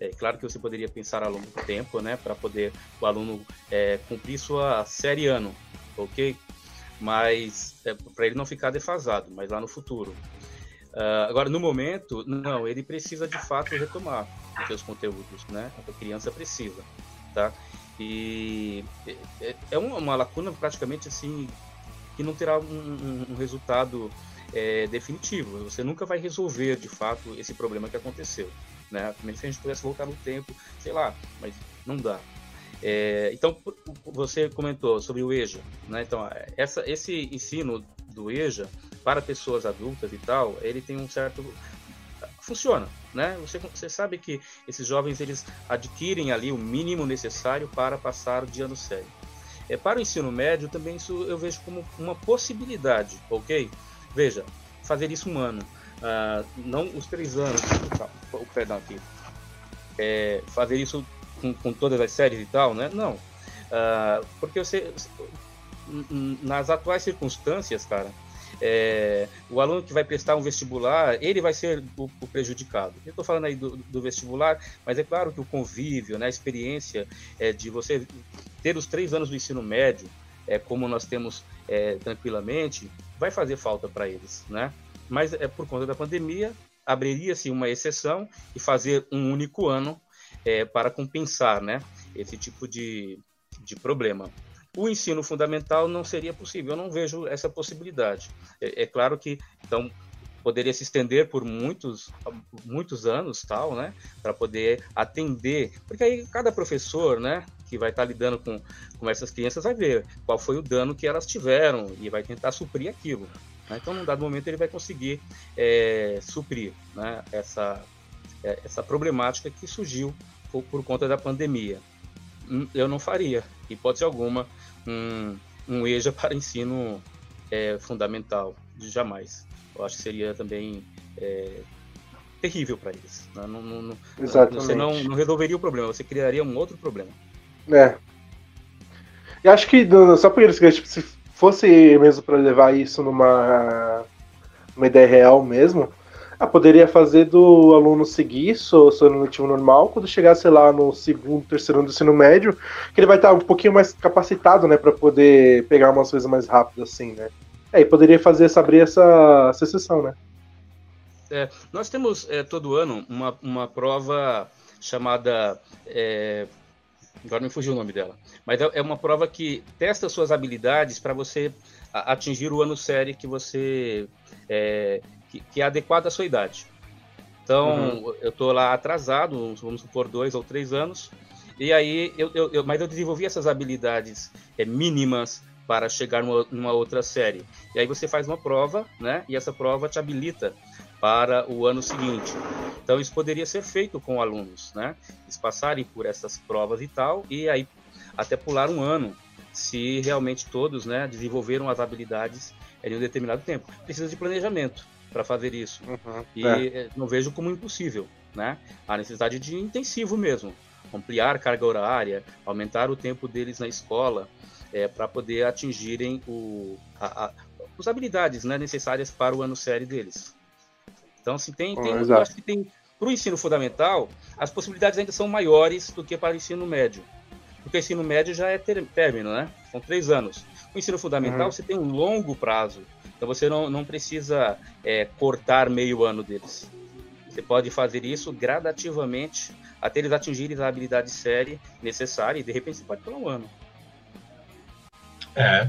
É claro que você poderia pensar a longo tempo, né, para poder o aluno é, cumprir sua série ano, ok? Mas é, para ele não ficar defasado, mas lá no futuro. Uh, agora, no momento, não, ele precisa de fato retomar os seus conteúdos, né? A criança precisa, tá? E é, é uma, uma, lacuna praticamente assim que não terá um, um, resultado é, definitivo. Você nunca vai resolver de fato esse problema que aconteceu, né? se a gente pudesse voltar no tempo, sei lá, mas não dá. É, então, você comentou sobre o EJA, né? Então, essa, esse ensino do EJA para pessoas adultas e tal, ele tem um certo funciona, né? Você, você sabe que esses jovens eles adquirem ali o mínimo necessário para passar de ano sério. É, para o ensino médio também isso eu vejo como uma possibilidade, ok? Veja, fazer isso um ano, uh, não os três anos, o perdão aqui, é, fazer isso com, com todas as séries e tal, né? Não. Uh, porque você, nas atuais circunstâncias, cara, é, o aluno que vai prestar um vestibular, ele vai ser o, o prejudicado. Eu estou falando aí do, do, vestibular, mas é claro que o convívio, né, a experiência é, de você ter os três anos do ensino médio, é, como nós temos é, tranquilamente, vai fazer falta para eles, né? Mas é por conta da pandemia, abriria-se uma exceção e fazer um único ano é, para compensar né, esse tipo de, de problema. O ensino fundamental não seria possível, eu não vejo essa possibilidade. É, é claro que, então, poderia se estender por muitos, muitos anos, tal, né, para poder atender, porque aí cada professor, né, que vai estar lidando com, com essas crianças vai ver qual foi o dano que elas tiveram e vai tentar suprir aquilo. Né? Então, num dado momento, ele vai conseguir é, suprir né, essa, é, essa problemática que surgiu por, por conta da pandemia. Hum, eu não faria, hipótese alguma, um, um EJA para ensino é, fundamental, jamais. Eu acho que seria também é, terrível para eles. Né? Não, não, não, você não, não resolveria o problema, você criaria um outro problema. É. E acho que, só por isso, tipo, se fosse mesmo para levar isso numa, numa ideia real mesmo, ah, poderia fazer do aluno seguir seu, seu letivo normal, quando chegasse lá no segundo, terceiro ano do ensino médio, que ele vai estar um pouquinho mais capacitado, né, para poder pegar umas coisas mais rápidas, assim, né. É, e poderia fazer essa, abrir essa, essa sessão, né. É, nós temos é, todo ano uma, uma prova chamada. É, agora me fugiu o nome dela. Mas é, é uma prova que testa suas habilidades para você atingir o ano série que você. É, que, que, é adequado à sua idade. Então, uhum. eu estou lá atrasado, vamos supor, dois ou três anos. E aí, eu, eu, eu mas eu desenvolvi essas habilidades é, mínimas para chegar numa, numa, outra série. E aí você faz uma prova, né? E essa prova te habilita para o ano seguinte. Então isso poderia ser feito com alunos, né? Eles passarem por essas provas e tal, e aí até pular um ano, se realmente todos, né, desenvolveram as habilidades em um determinado tempo. Precisa de planejamento para fazer isso. Uhum, e é. Eh, não vejo como impossível, né? A necessidade de intensivo mesmo, ampliar carga horária, aumentar o tempo deles na escola, é, para poder atingirem o, a, a, as habilidades né, necessárias para o ano série deles. Então, assim, tem, tem eu acho que tem para o ensino fundamental, as possibilidades ainda são maiores do que para o ensino médio. Porque o ensino médio já é ter, término, né? São três anos. O ensino fundamental, uhum. você tem um longo prazo. Então, você não, não precisa é, cortar meio ano deles. Você pode fazer isso gradativamente até eles atingirem a habilidade série necessária e, de repente, você pode pular um ano. É.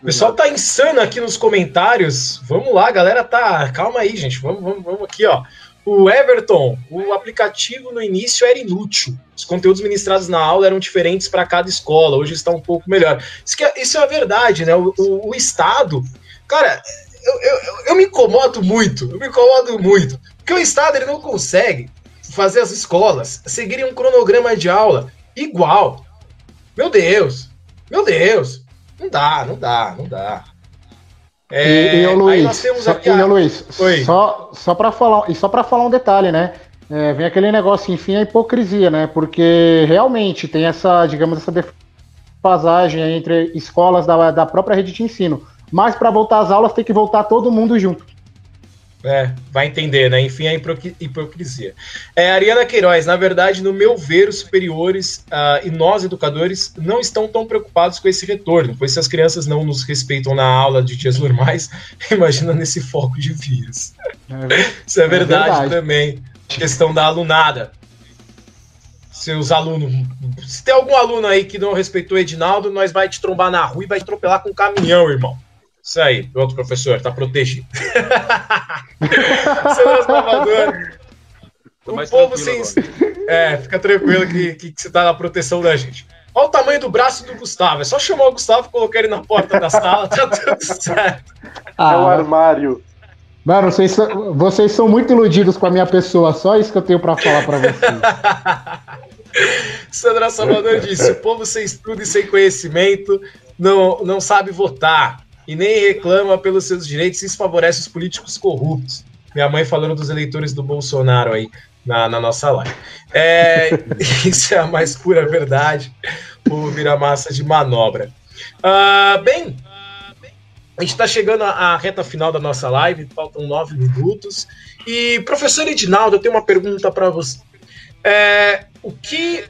O pessoal tá insano aqui nos comentários. Vamos lá, galera tá. Calma aí, gente. Vamos, vamos, vamos aqui, ó. O Everton, o aplicativo no início era inútil. Os conteúdos ministrados na aula eram diferentes para cada escola. Hoje está um pouco melhor. Isso, é, isso é a verdade, né? O, o, o Estado. Cara, eu, eu, eu, me incomodo muito. Eu me incomodo muito. Porque o Estado ele não consegue fazer as escolas seguirem um cronograma de aula igual. Meu Deus. Meu Deus. Não dá, não dá, não dá. É, e, e, Luiz, só, aqui, e, Luiz só, só para falar, e só para falar um detalhe, né? É, vem aquele negócio, enfim, a hipocrisia, né? Porque realmente tem essa, digamos, essa defasagem entre escolas da, da própria rede de ensino. Mas para voltar às aulas tem que voltar todo mundo junto. É, vai entender, né? Enfim, a hipocrisia. É, Ariana Queiroz, na verdade, no meu ver, os superiores uh, e nós, educadores, não estão tão preocupados com esse retorno, pois se as crianças não nos respeitam na aula de dias normais, imagina nesse foco de vírus. É, Isso é, é verdade, verdade também. Questão da alunada. Seus alunos. Se tem algum aluno aí que não respeitou o Edinaldo, nós vai te trombar na rua e vai te atropelar com um caminhão, irmão. Isso aí, pronto, professor, tá protegido. Seu Salvador. o povo sem. É, fica tranquilo que, que, que, você tá na proteção da gente. Olha o tamanho do braço do Gustavo. É só chamar o Gustavo, colocar ele na porta da sala, tá tudo certo. Ah, é o armário. Mano, vocês, vocês são muito iludidos com a minha pessoa, só isso que eu tenho para falar para vocês. Sandra Salvador disse: o povo sem estudo e sem conhecimento não, não sabe votar e nem reclama pelos seus direitos, isso favorece os políticos corruptos. Minha mãe falando dos eleitores do Bolsonaro aí na, na nossa live. É, isso é a mais pura verdade, o vira-massa de manobra. Uh, bem, a gente está chegando à reta final da nossa live, faltam nove minutos. E, professor Edinaldo, eu tenho uma pergunta para você. É, o que,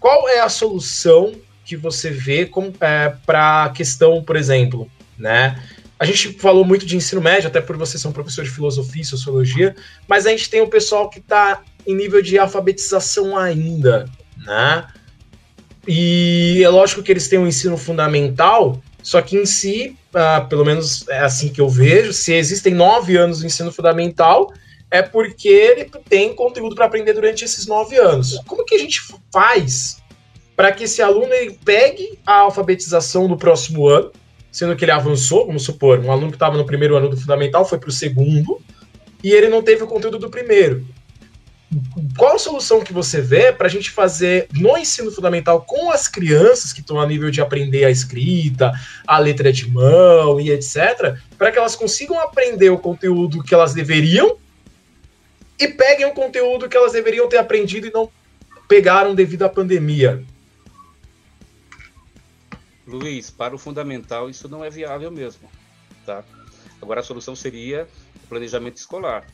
qual é a solução que você vê é, para a questão, por exemplo, né? A gente falou muito de ensino médio, até por vocês são professor de filosofia e sociologia, mas a gente tem o pessoal que está em nível de alfabetização ainda, né? E é lógico que eles têm um ensino fundamental, só que em si, uh, pelo menos é assim que eu vejo, se existem nove anos de ensino fundamental, é porque ele tem conteúdo para aprender durante esses nove anos. Como que a gente faz para que esse aluno ele pegue a alfabetização do próximo ano sendo que ele avançou, vamos supor, um aluno que estava no primeiro ano do fundamental foi para o segundo e ele não teve o conteúdo do primeiro. Qual a solução que você vê para a gente fazer no ensino fundamental com as crianças que estão a nível de aprender a escrita, a letra de mão e etc., para que elas consigam aprender o conteúdo que elas deveriam e peguem o conteúdo que elas deveriam ter aprendido e não pegaram devido à pandemia? Luiz, para o fundamental isso não é viável mesmo, tá? Agora a solução seria o planejamento escolar,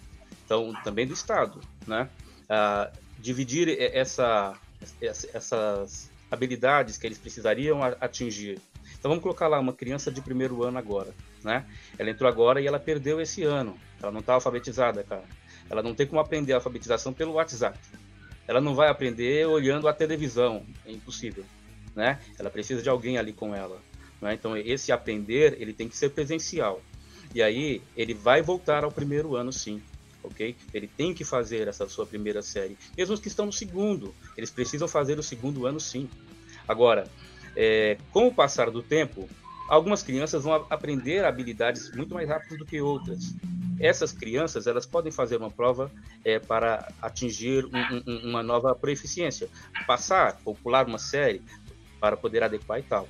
então também do Estado, né? Ah, dividir essa, essas habilidades que eles precisariam atingir. Então vamos colocar lá uma criança de primeiro ano agora, né? Ela entrou agora e ela perdeu esse ano, ela não está alfabetizada, cara. Ela não tem como aprender a alfabetização pelo WhatsApp. Ela não vai aprender olhando a televisão, é impossível, né? Ela precisa de alguém ali com ela. Né? Então esse aprender ele tem que ser presencial. E aí ele vai voltar ao primeiro ano, sim ok? Ele tem que fazer essa sua primeira série. Mesmo os que estão no segundo, eles precisam fazer o segundo ano sim. Agora, é, com o passar do tempo, algumas crianças vão aprender habilidades muito mais rápidas do que outras. Essas crianças elas podem fazer uma prova é, para atingir um, um, uma nova proficiência, passar ou pular uma série para poder adequar e tal.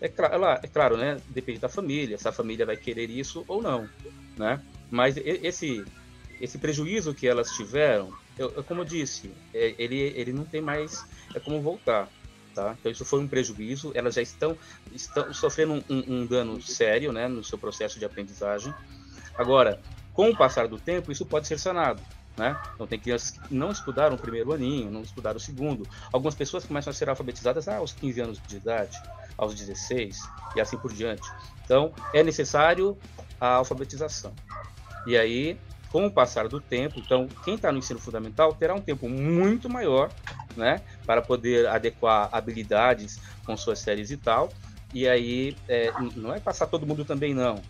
É, é claro, né? Depende da família, se a família vai querer isso ou não, né? Mas esse esse prejuízo que elas tiveram, eu, eu como eu disse, é, ele, ele não tem mais é como voltar. Tá? Então isso foi um prejuízo, elas já estão, estão sofrendo um, um, dano sério né, no seu processo de aprendizagem. Agora, com o passar do tempo, isso pode ser sanado. Né? Então tem crianças que não estudaram o primeiro aninho, não estudaram o segundo. Algumas pessoas começam a ser alfabetizadas aos 15 anos de idade, aos 16 e assim por diante. Então é necessário a alfabetização. E aí com o passar do tempo, então quem está no ensino fundamental terá um tempo muito maior, né, para poder adequar habilidades com suas séries e tal. E aí é, não é passar todo mundo também não.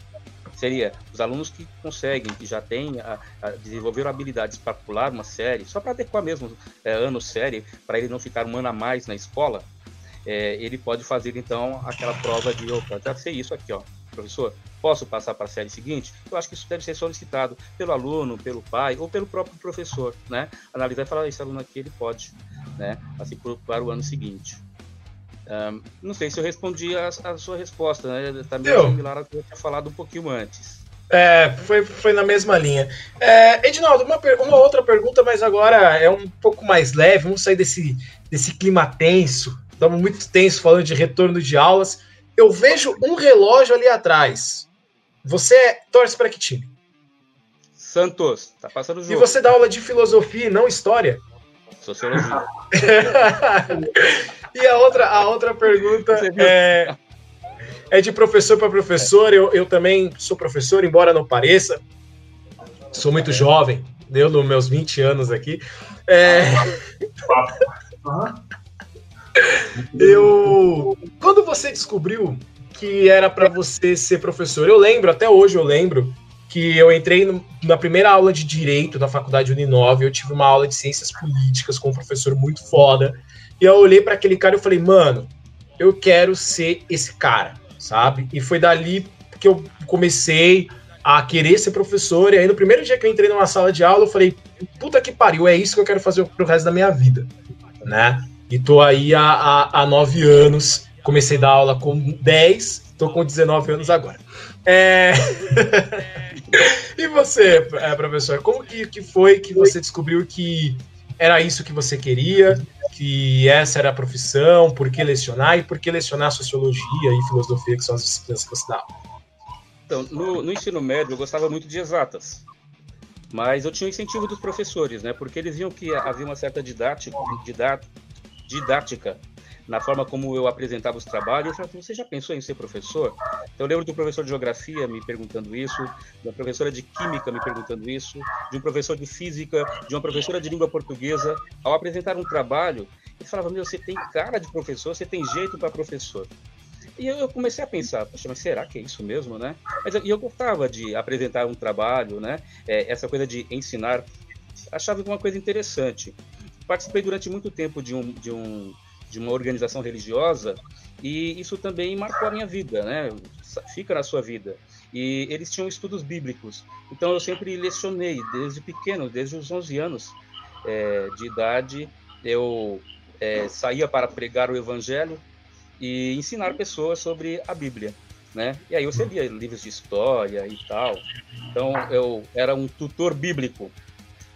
Seria os alunos que conseguem, que já têm, a, a desenvolveram habilidades para pular uma série, só para adequar mesmo é, ano série, para ele não ficar um ano a mais na escola, é, ele pode fazer então aquela prova de, opa, já sei isso aqui, ó, professor, posso passar para a série seguinte? Eu acho que isso deve ser solicitado pelo aluno, pelo pai ou pelo próprio professor, né? Analisar e falar, esse aluno aqui ele pode, né? Assim para o ano seguinte. Um, não sei se eu respondi a, a sua resposta, né? Está meio similar ao que eu tinha falado um pouquinho antes. É, foi, foi na mesma linha. É, Edinaldo, uma, uma outra pergunta, mas agora é um pouco mais leve. Vamos sair desse, desse clima tenso. Estamos muito tenso falando de retorno de aulas. Eu vejo um relógio ali atrás. Você torce para que time? Santos, tá passando o jogo. E você dá aula de filosofia e não história? Sociologia. e a outra, a outra pergunta é, é de professor para professor. Eu, eu também sou professor, embora não pareça. Sou muito jovem, deu nos meus 20 anos aqui. É... Eu. Quando você descobriu que era para você ser professor, eu lembro, até hoje eu lembro, que eu entrei no, na primeira aula de direito na faculdade Uninove, eu tive uma aula de ciências políticas com um professor muito foda. E eu olhei para aquele cara e falei, mano, eu quero ser esse cara, sabe? E foi dali que eu comecei a querer ser professor. E aí, no primeiro dia que eu entrei numa sala de aula, eu falei, puta que pariu, é isso que eu quero fazer pro resto da minha vida, né? E tô aí há, há, há nove anos. Comecei a dar aula com 10, tô com 19 anos agora. É... e você, é, professor, como que, que foi que você descobriu que era isso que você queria, que essa era a profissão, por que lecionar e por que lecionar sociologia e filosofia, que são as disciplinas que você dá? Então, no, no ensino médio eu gostava muito de exatas, mas eu tinha o incentivo dos professores, né? Porque eles viam que havia uma certa didática, didática didática na forma como eu apresentava os trabalhos. Eu falei, você já pensou em ser professor? Então, eu lembro um professor de geografia me perguntando isso, de uma professora de química me perguntando isso, de um professor de física, de uma professora de língua portuguesa. Ao apresentar um trabalho, ele falava: Meu, você tem cara de professor, você tem jeito para professor. E eu comecei a pensar, poxa, mas será que é isso mesmo, né? Mas eu, eu gostava de apresentar um trabalho, né? É, essa coisa de ensinar, achava uma coisa interessante participei durante muito tempo de, um, de, um, de uma organização religiosa e isso também marcou a minha vida, né? Fica na sua vida. E eles tinham estudos bíblicos. Então eu sempre lecionei, desde pequeno, desde os 11 anos é, de idade, eu é, saía para pregar o evangelho e ensinar pessoas sobre a Bíblia. Né? E aí eu recebia livros de história e tal. Então eu era um tutor bíblico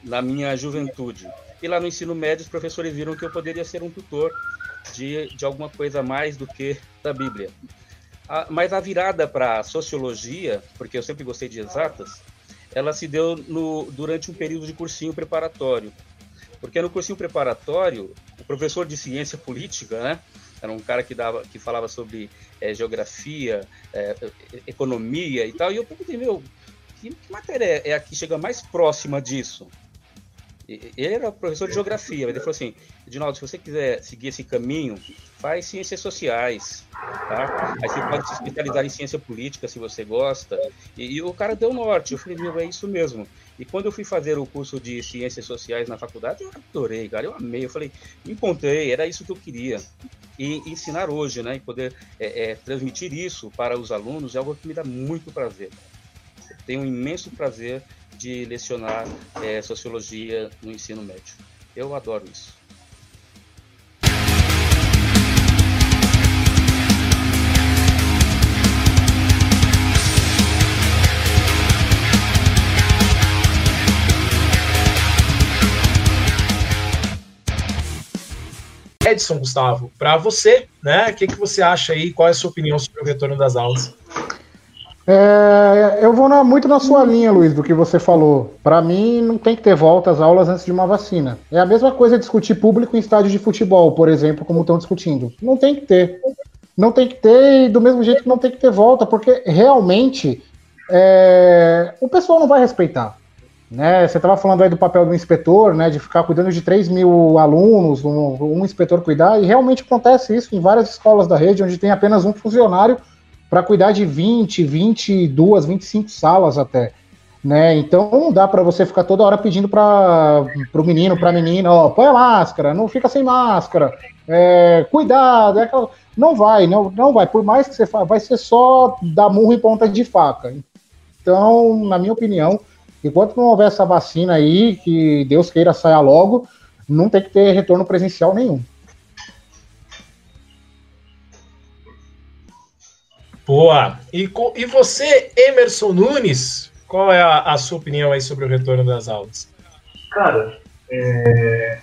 na minha juventude. E lá no ensino médio, os professores viram que eu poderia ser um tutor de, de alguma coisa mais do que da Bíblia. A, mas a virada para sociologia, porque eu sempre gostei de exatas, ela se deu no, durante um período de cursinho preparatório. Porque no cursinho preparatório, o professor de ciência política, né, era um cara que, dava, que falava sobre é, geografia, é, economia e tal, e eu perguntei, meu, que, que matéria é a que chega mais próxima disso? Ele era professor de geografia, mas ele falou assim: Edinaldo, se você quiser seguir esse caminho, faz ciências sociais, tá? Aí você pode se especializar em ciência política se você gosta. E, e o cara deu norte. Eu falei: meu, é isso mesmo. E quando eu fui fazer o curso de ciências sociais na faculdade, eu adorei, cara. Eu amei. Eu falei: encontrei, era isso que eu queria. E ensinar hoje, né? E poder é, é, transmitir isso para os alunos é algo que me dá muito prazer. tenho um imenso prazer de lecionar é, sociologia no ensino médio. Eu adoro isso. Edson, Gustavo, para você, né? O que, que você acha aí? Qual é a sua opinião sobre o retorno das aulas? É, eu vou na, muito na sua linha, Luiz, do que você falou. Para mim, não tem que ter volta às aulas antes de uma vacina. É a mesma coisa discutir público em estádio de futebol, por exemplo, como estão discutindo. Não tem que ter. Não tem que ter, e do mesmo jeito que não tem que ter volta, porque realmente é, o pessoal não vai respeitar. Né? Você estava falando aí do papel do inspetor, né, de ficar cuidando de 3 mil alunos, um, um inspetor cuidar, e realmente acontece isso em várias escolas da rede, onde tem apenas um funcionário para cuidar de 20, 22, 25 salas até. Né? Então não dá para você ficar toda hora pedindo para o menino, para a menina, ó, põe a máscara, não fica sem máscara, é, cuidado, é aquela... não vai, não, não vai, por mais que você faça, vai ser só dar murro em ponta de faca. Então, na minha opinião, enquanto não houver essa vacina aí, que Deus queira saia logo, não tem que ter retorno presencial nenhum. Boa. E, e você, Emerson Nunes, qual é a, a, sua opinião aí sobre o retorno das aulas? Cara, é,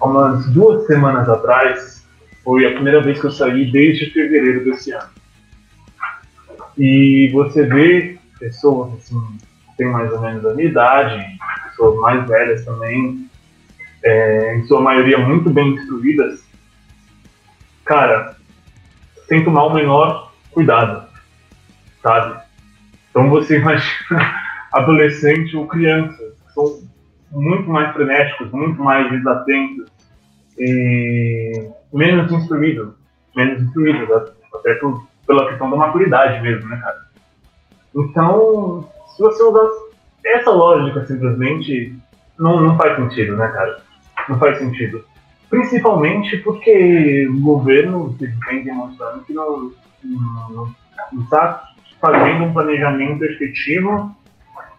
umas duas semanas atrás foi a primeira vez que eu saí desde fevereiro desse ano. E você vê pessoas assim, que têm mais ou menos a minha idade, pessoas mais velhas também, é, em sua maioria muito bem instruídas, cara, sem tomar o menor cuidado, sabe? Então você imagina adolescente ou criança, que são muito mais frenéticos, muito mais desatentos e menos instruídos, menos instruídos, até pela questão da maturidade mesmo, né, cara? Então, se você usar essa lógica simplesmente, não, não faz sentido, né, cara? Não faz sentido. Principalmente porque o governo vem demonstrando que não, não está fazendo um planejamento efetivo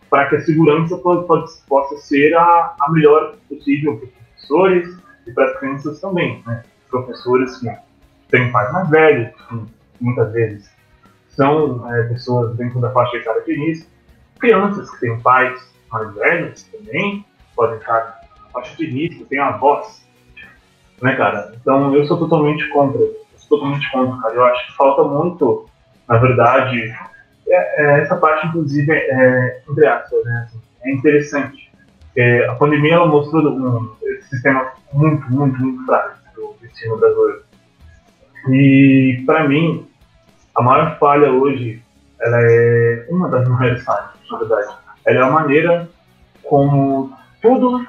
para que a segurança possa ser a, a melhor possível para os professores e para as crianças também. Né? Professores que têm pais mais velhos, que muitas vezes são é, pessoas dentro da faixa etária de risco, crianças que têm pais mais velhos também podem estar na faixa de risco, têm avós, né, cara? Então eu sou totalmente contra totalmente contra, cara. Eu acho que falta muito, na verdade, é, é, essa parte, inclusive, é, entre aspas, né, assim, é interessante. É, a pandemia ela mostrou um, sistema muito, muito, muito fraco do ensino brasileiro. E, para mim, a maior falha hoje, ela é uma das maiores falhas, na verdade. Ela é a maneira como tudo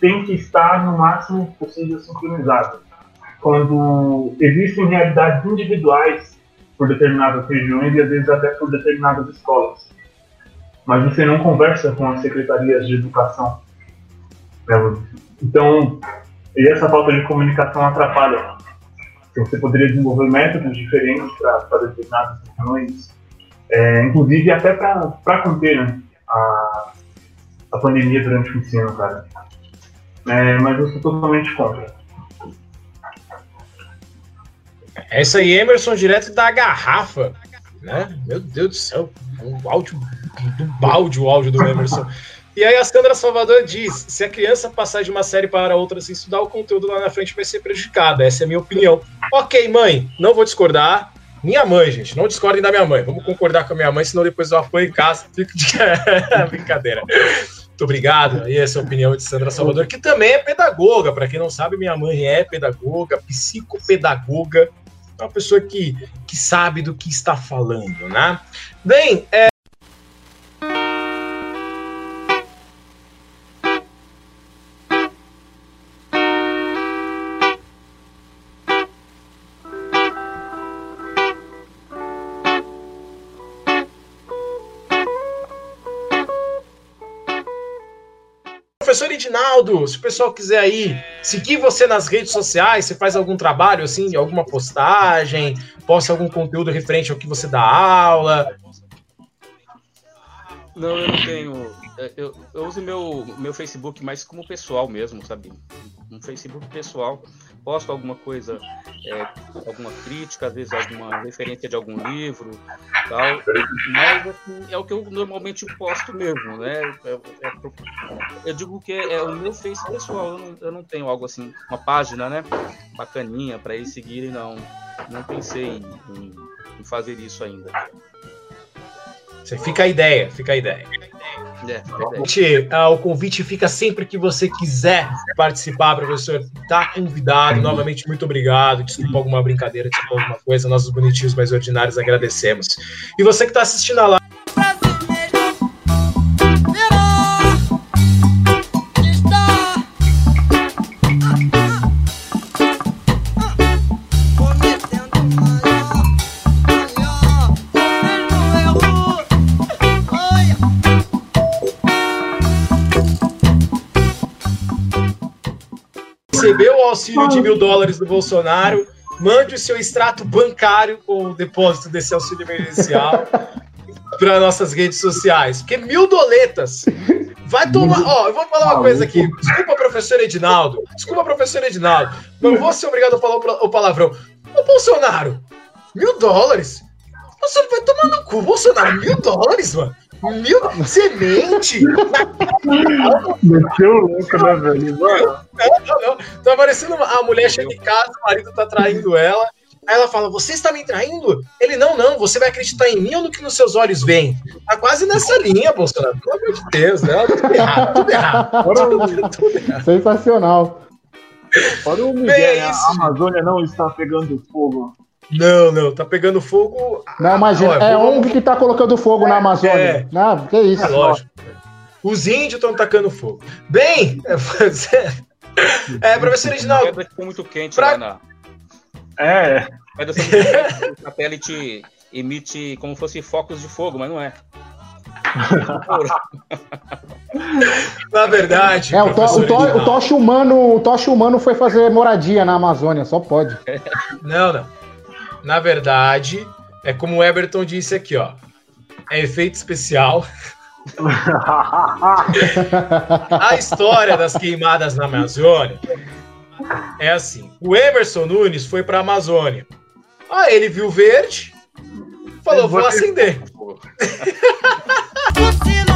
tem que estar no máximo possível sincronizado quando existem realidades individuais por determinadas regiões e às vezes até por determinadas escolas. Mas você não conversa com as secretarias de educação. Né? Então, e essa falta de comunicação atrapalha. Então, você poderia desenvolver métodos diferentes para determinadas regiões, é, inclusive até para conter né, a, a pandemia durante o ensino, cara. É, mas eu sou totalmente contra. É isso aí, Emerson, direto da garrafa. Né? Meu Deus do céu, um áudio do balde o áudio do Emerson. E aí a Sandra Salvador diz: se a criança passar de uma série para outra sem estudar, o conteúdo lá na frente vai ser prejudicado. Essa é a minha opinião. Ok, mãe, não vou discordar. Minha mãe, gente, não discordem da minha mãe. Vamos concordar com a minha mãe, senão depois eu apoio em casa. Fico de brincadeira. Muito obrigado. E essa é a opinião de Sandra Salvador, que também é pedagoga. Para quem não sabe, minha mãe é pedagoga, psicopedagoga é uma pessoa que, que sabe do que está falando, né? Bem, é... Professor Edinaldo, se o pessoal quiser aí seguir você nas redes sociais, você faz algum trabalho, assim, alguma postagem, posta algum conteúdo referente ao que você dá aula. Não, eu não tenho. É, eu, eu uso meu, meu Facebook mais como pessoal mesmo, sabe? Um Facebook pessoal. Posto alguma coisa, é, alguma crítica, às vezes alguma referência de algum livro, tal. Mas assim, é o que eu normalmente posto mesmo, né? É, é, eu digo que é, o meu Face pessoal. Eu não, eu não tenho algo assim, uma página, né? Bacaninha para eles seguirem, não. Não pensei em, em, em fazer isso ainda. Você fica a ideia, fica a ideia. É, uh, o convite fica sempre que você quiser participar, professor. Tá convidado. Novamente, muito obrigado. Desculpa alguma brincadeira, desculpa alguma coisa. Nós, os bonitinhos mais ordinários, agradecemos. E você que está assistindo a live. Recebeu o auxílio de mil dólares do Bolsonaro, mande o seu extrato bancário com o depósito desse auxílio emergencial para nossas redes sociais. Porque mil doletas. Vai tomar. Ó, eu vou falar uma coisa aqui. Desculpa, professor Edinaldo. Desculpa, professor Edinaldo. Não vou ser obrigado a falar o palavrão. Ô, Bolsonaro, mil dólares? Você vai tomar no cu, Bolsonaro. Mil dólares, mano. Mil semente? Meteu louco, né, velho? Não, não, não. Tá parecendo uma, a mulher chega em casa, o marido tá traindo ela. Aí ela fala: Você está me traindo? Ele: Não, não, você vai acreditar em mim ou no que nos seus olhos vem? Tá quase nessa linha, Bolsonaro. Pelo amor de Deus, né? Tudo errado, tudo errado. Tudo, tudo errado. Sensacional. Olha o Miguel, Bem, a Amazônia não está pegando fogo. Não, não, tá pegando fogo. Não, imagina, é ONG que tá colocando fogo na Amazônia. É. Não, que isso. É lógico. Os índios estão tacando fogo. Bem, é, professor Reginaldo. É ficou muito quente pra... lá na. É. O satélite emite como fosse focos de fogo, mas não é. na verdade. É, o, to, o, to, o, tocha humano, o tocha humano foi fazer moradia na Amazônia, só pode. Não, não. Na verdade, é como o Everton disse aqui, ó. É efeito especial. a história das queimadas na Amazônia é assim: o Emerson Nunes foi para a Amazônia. Aí ele viu verde, falou: vou acender.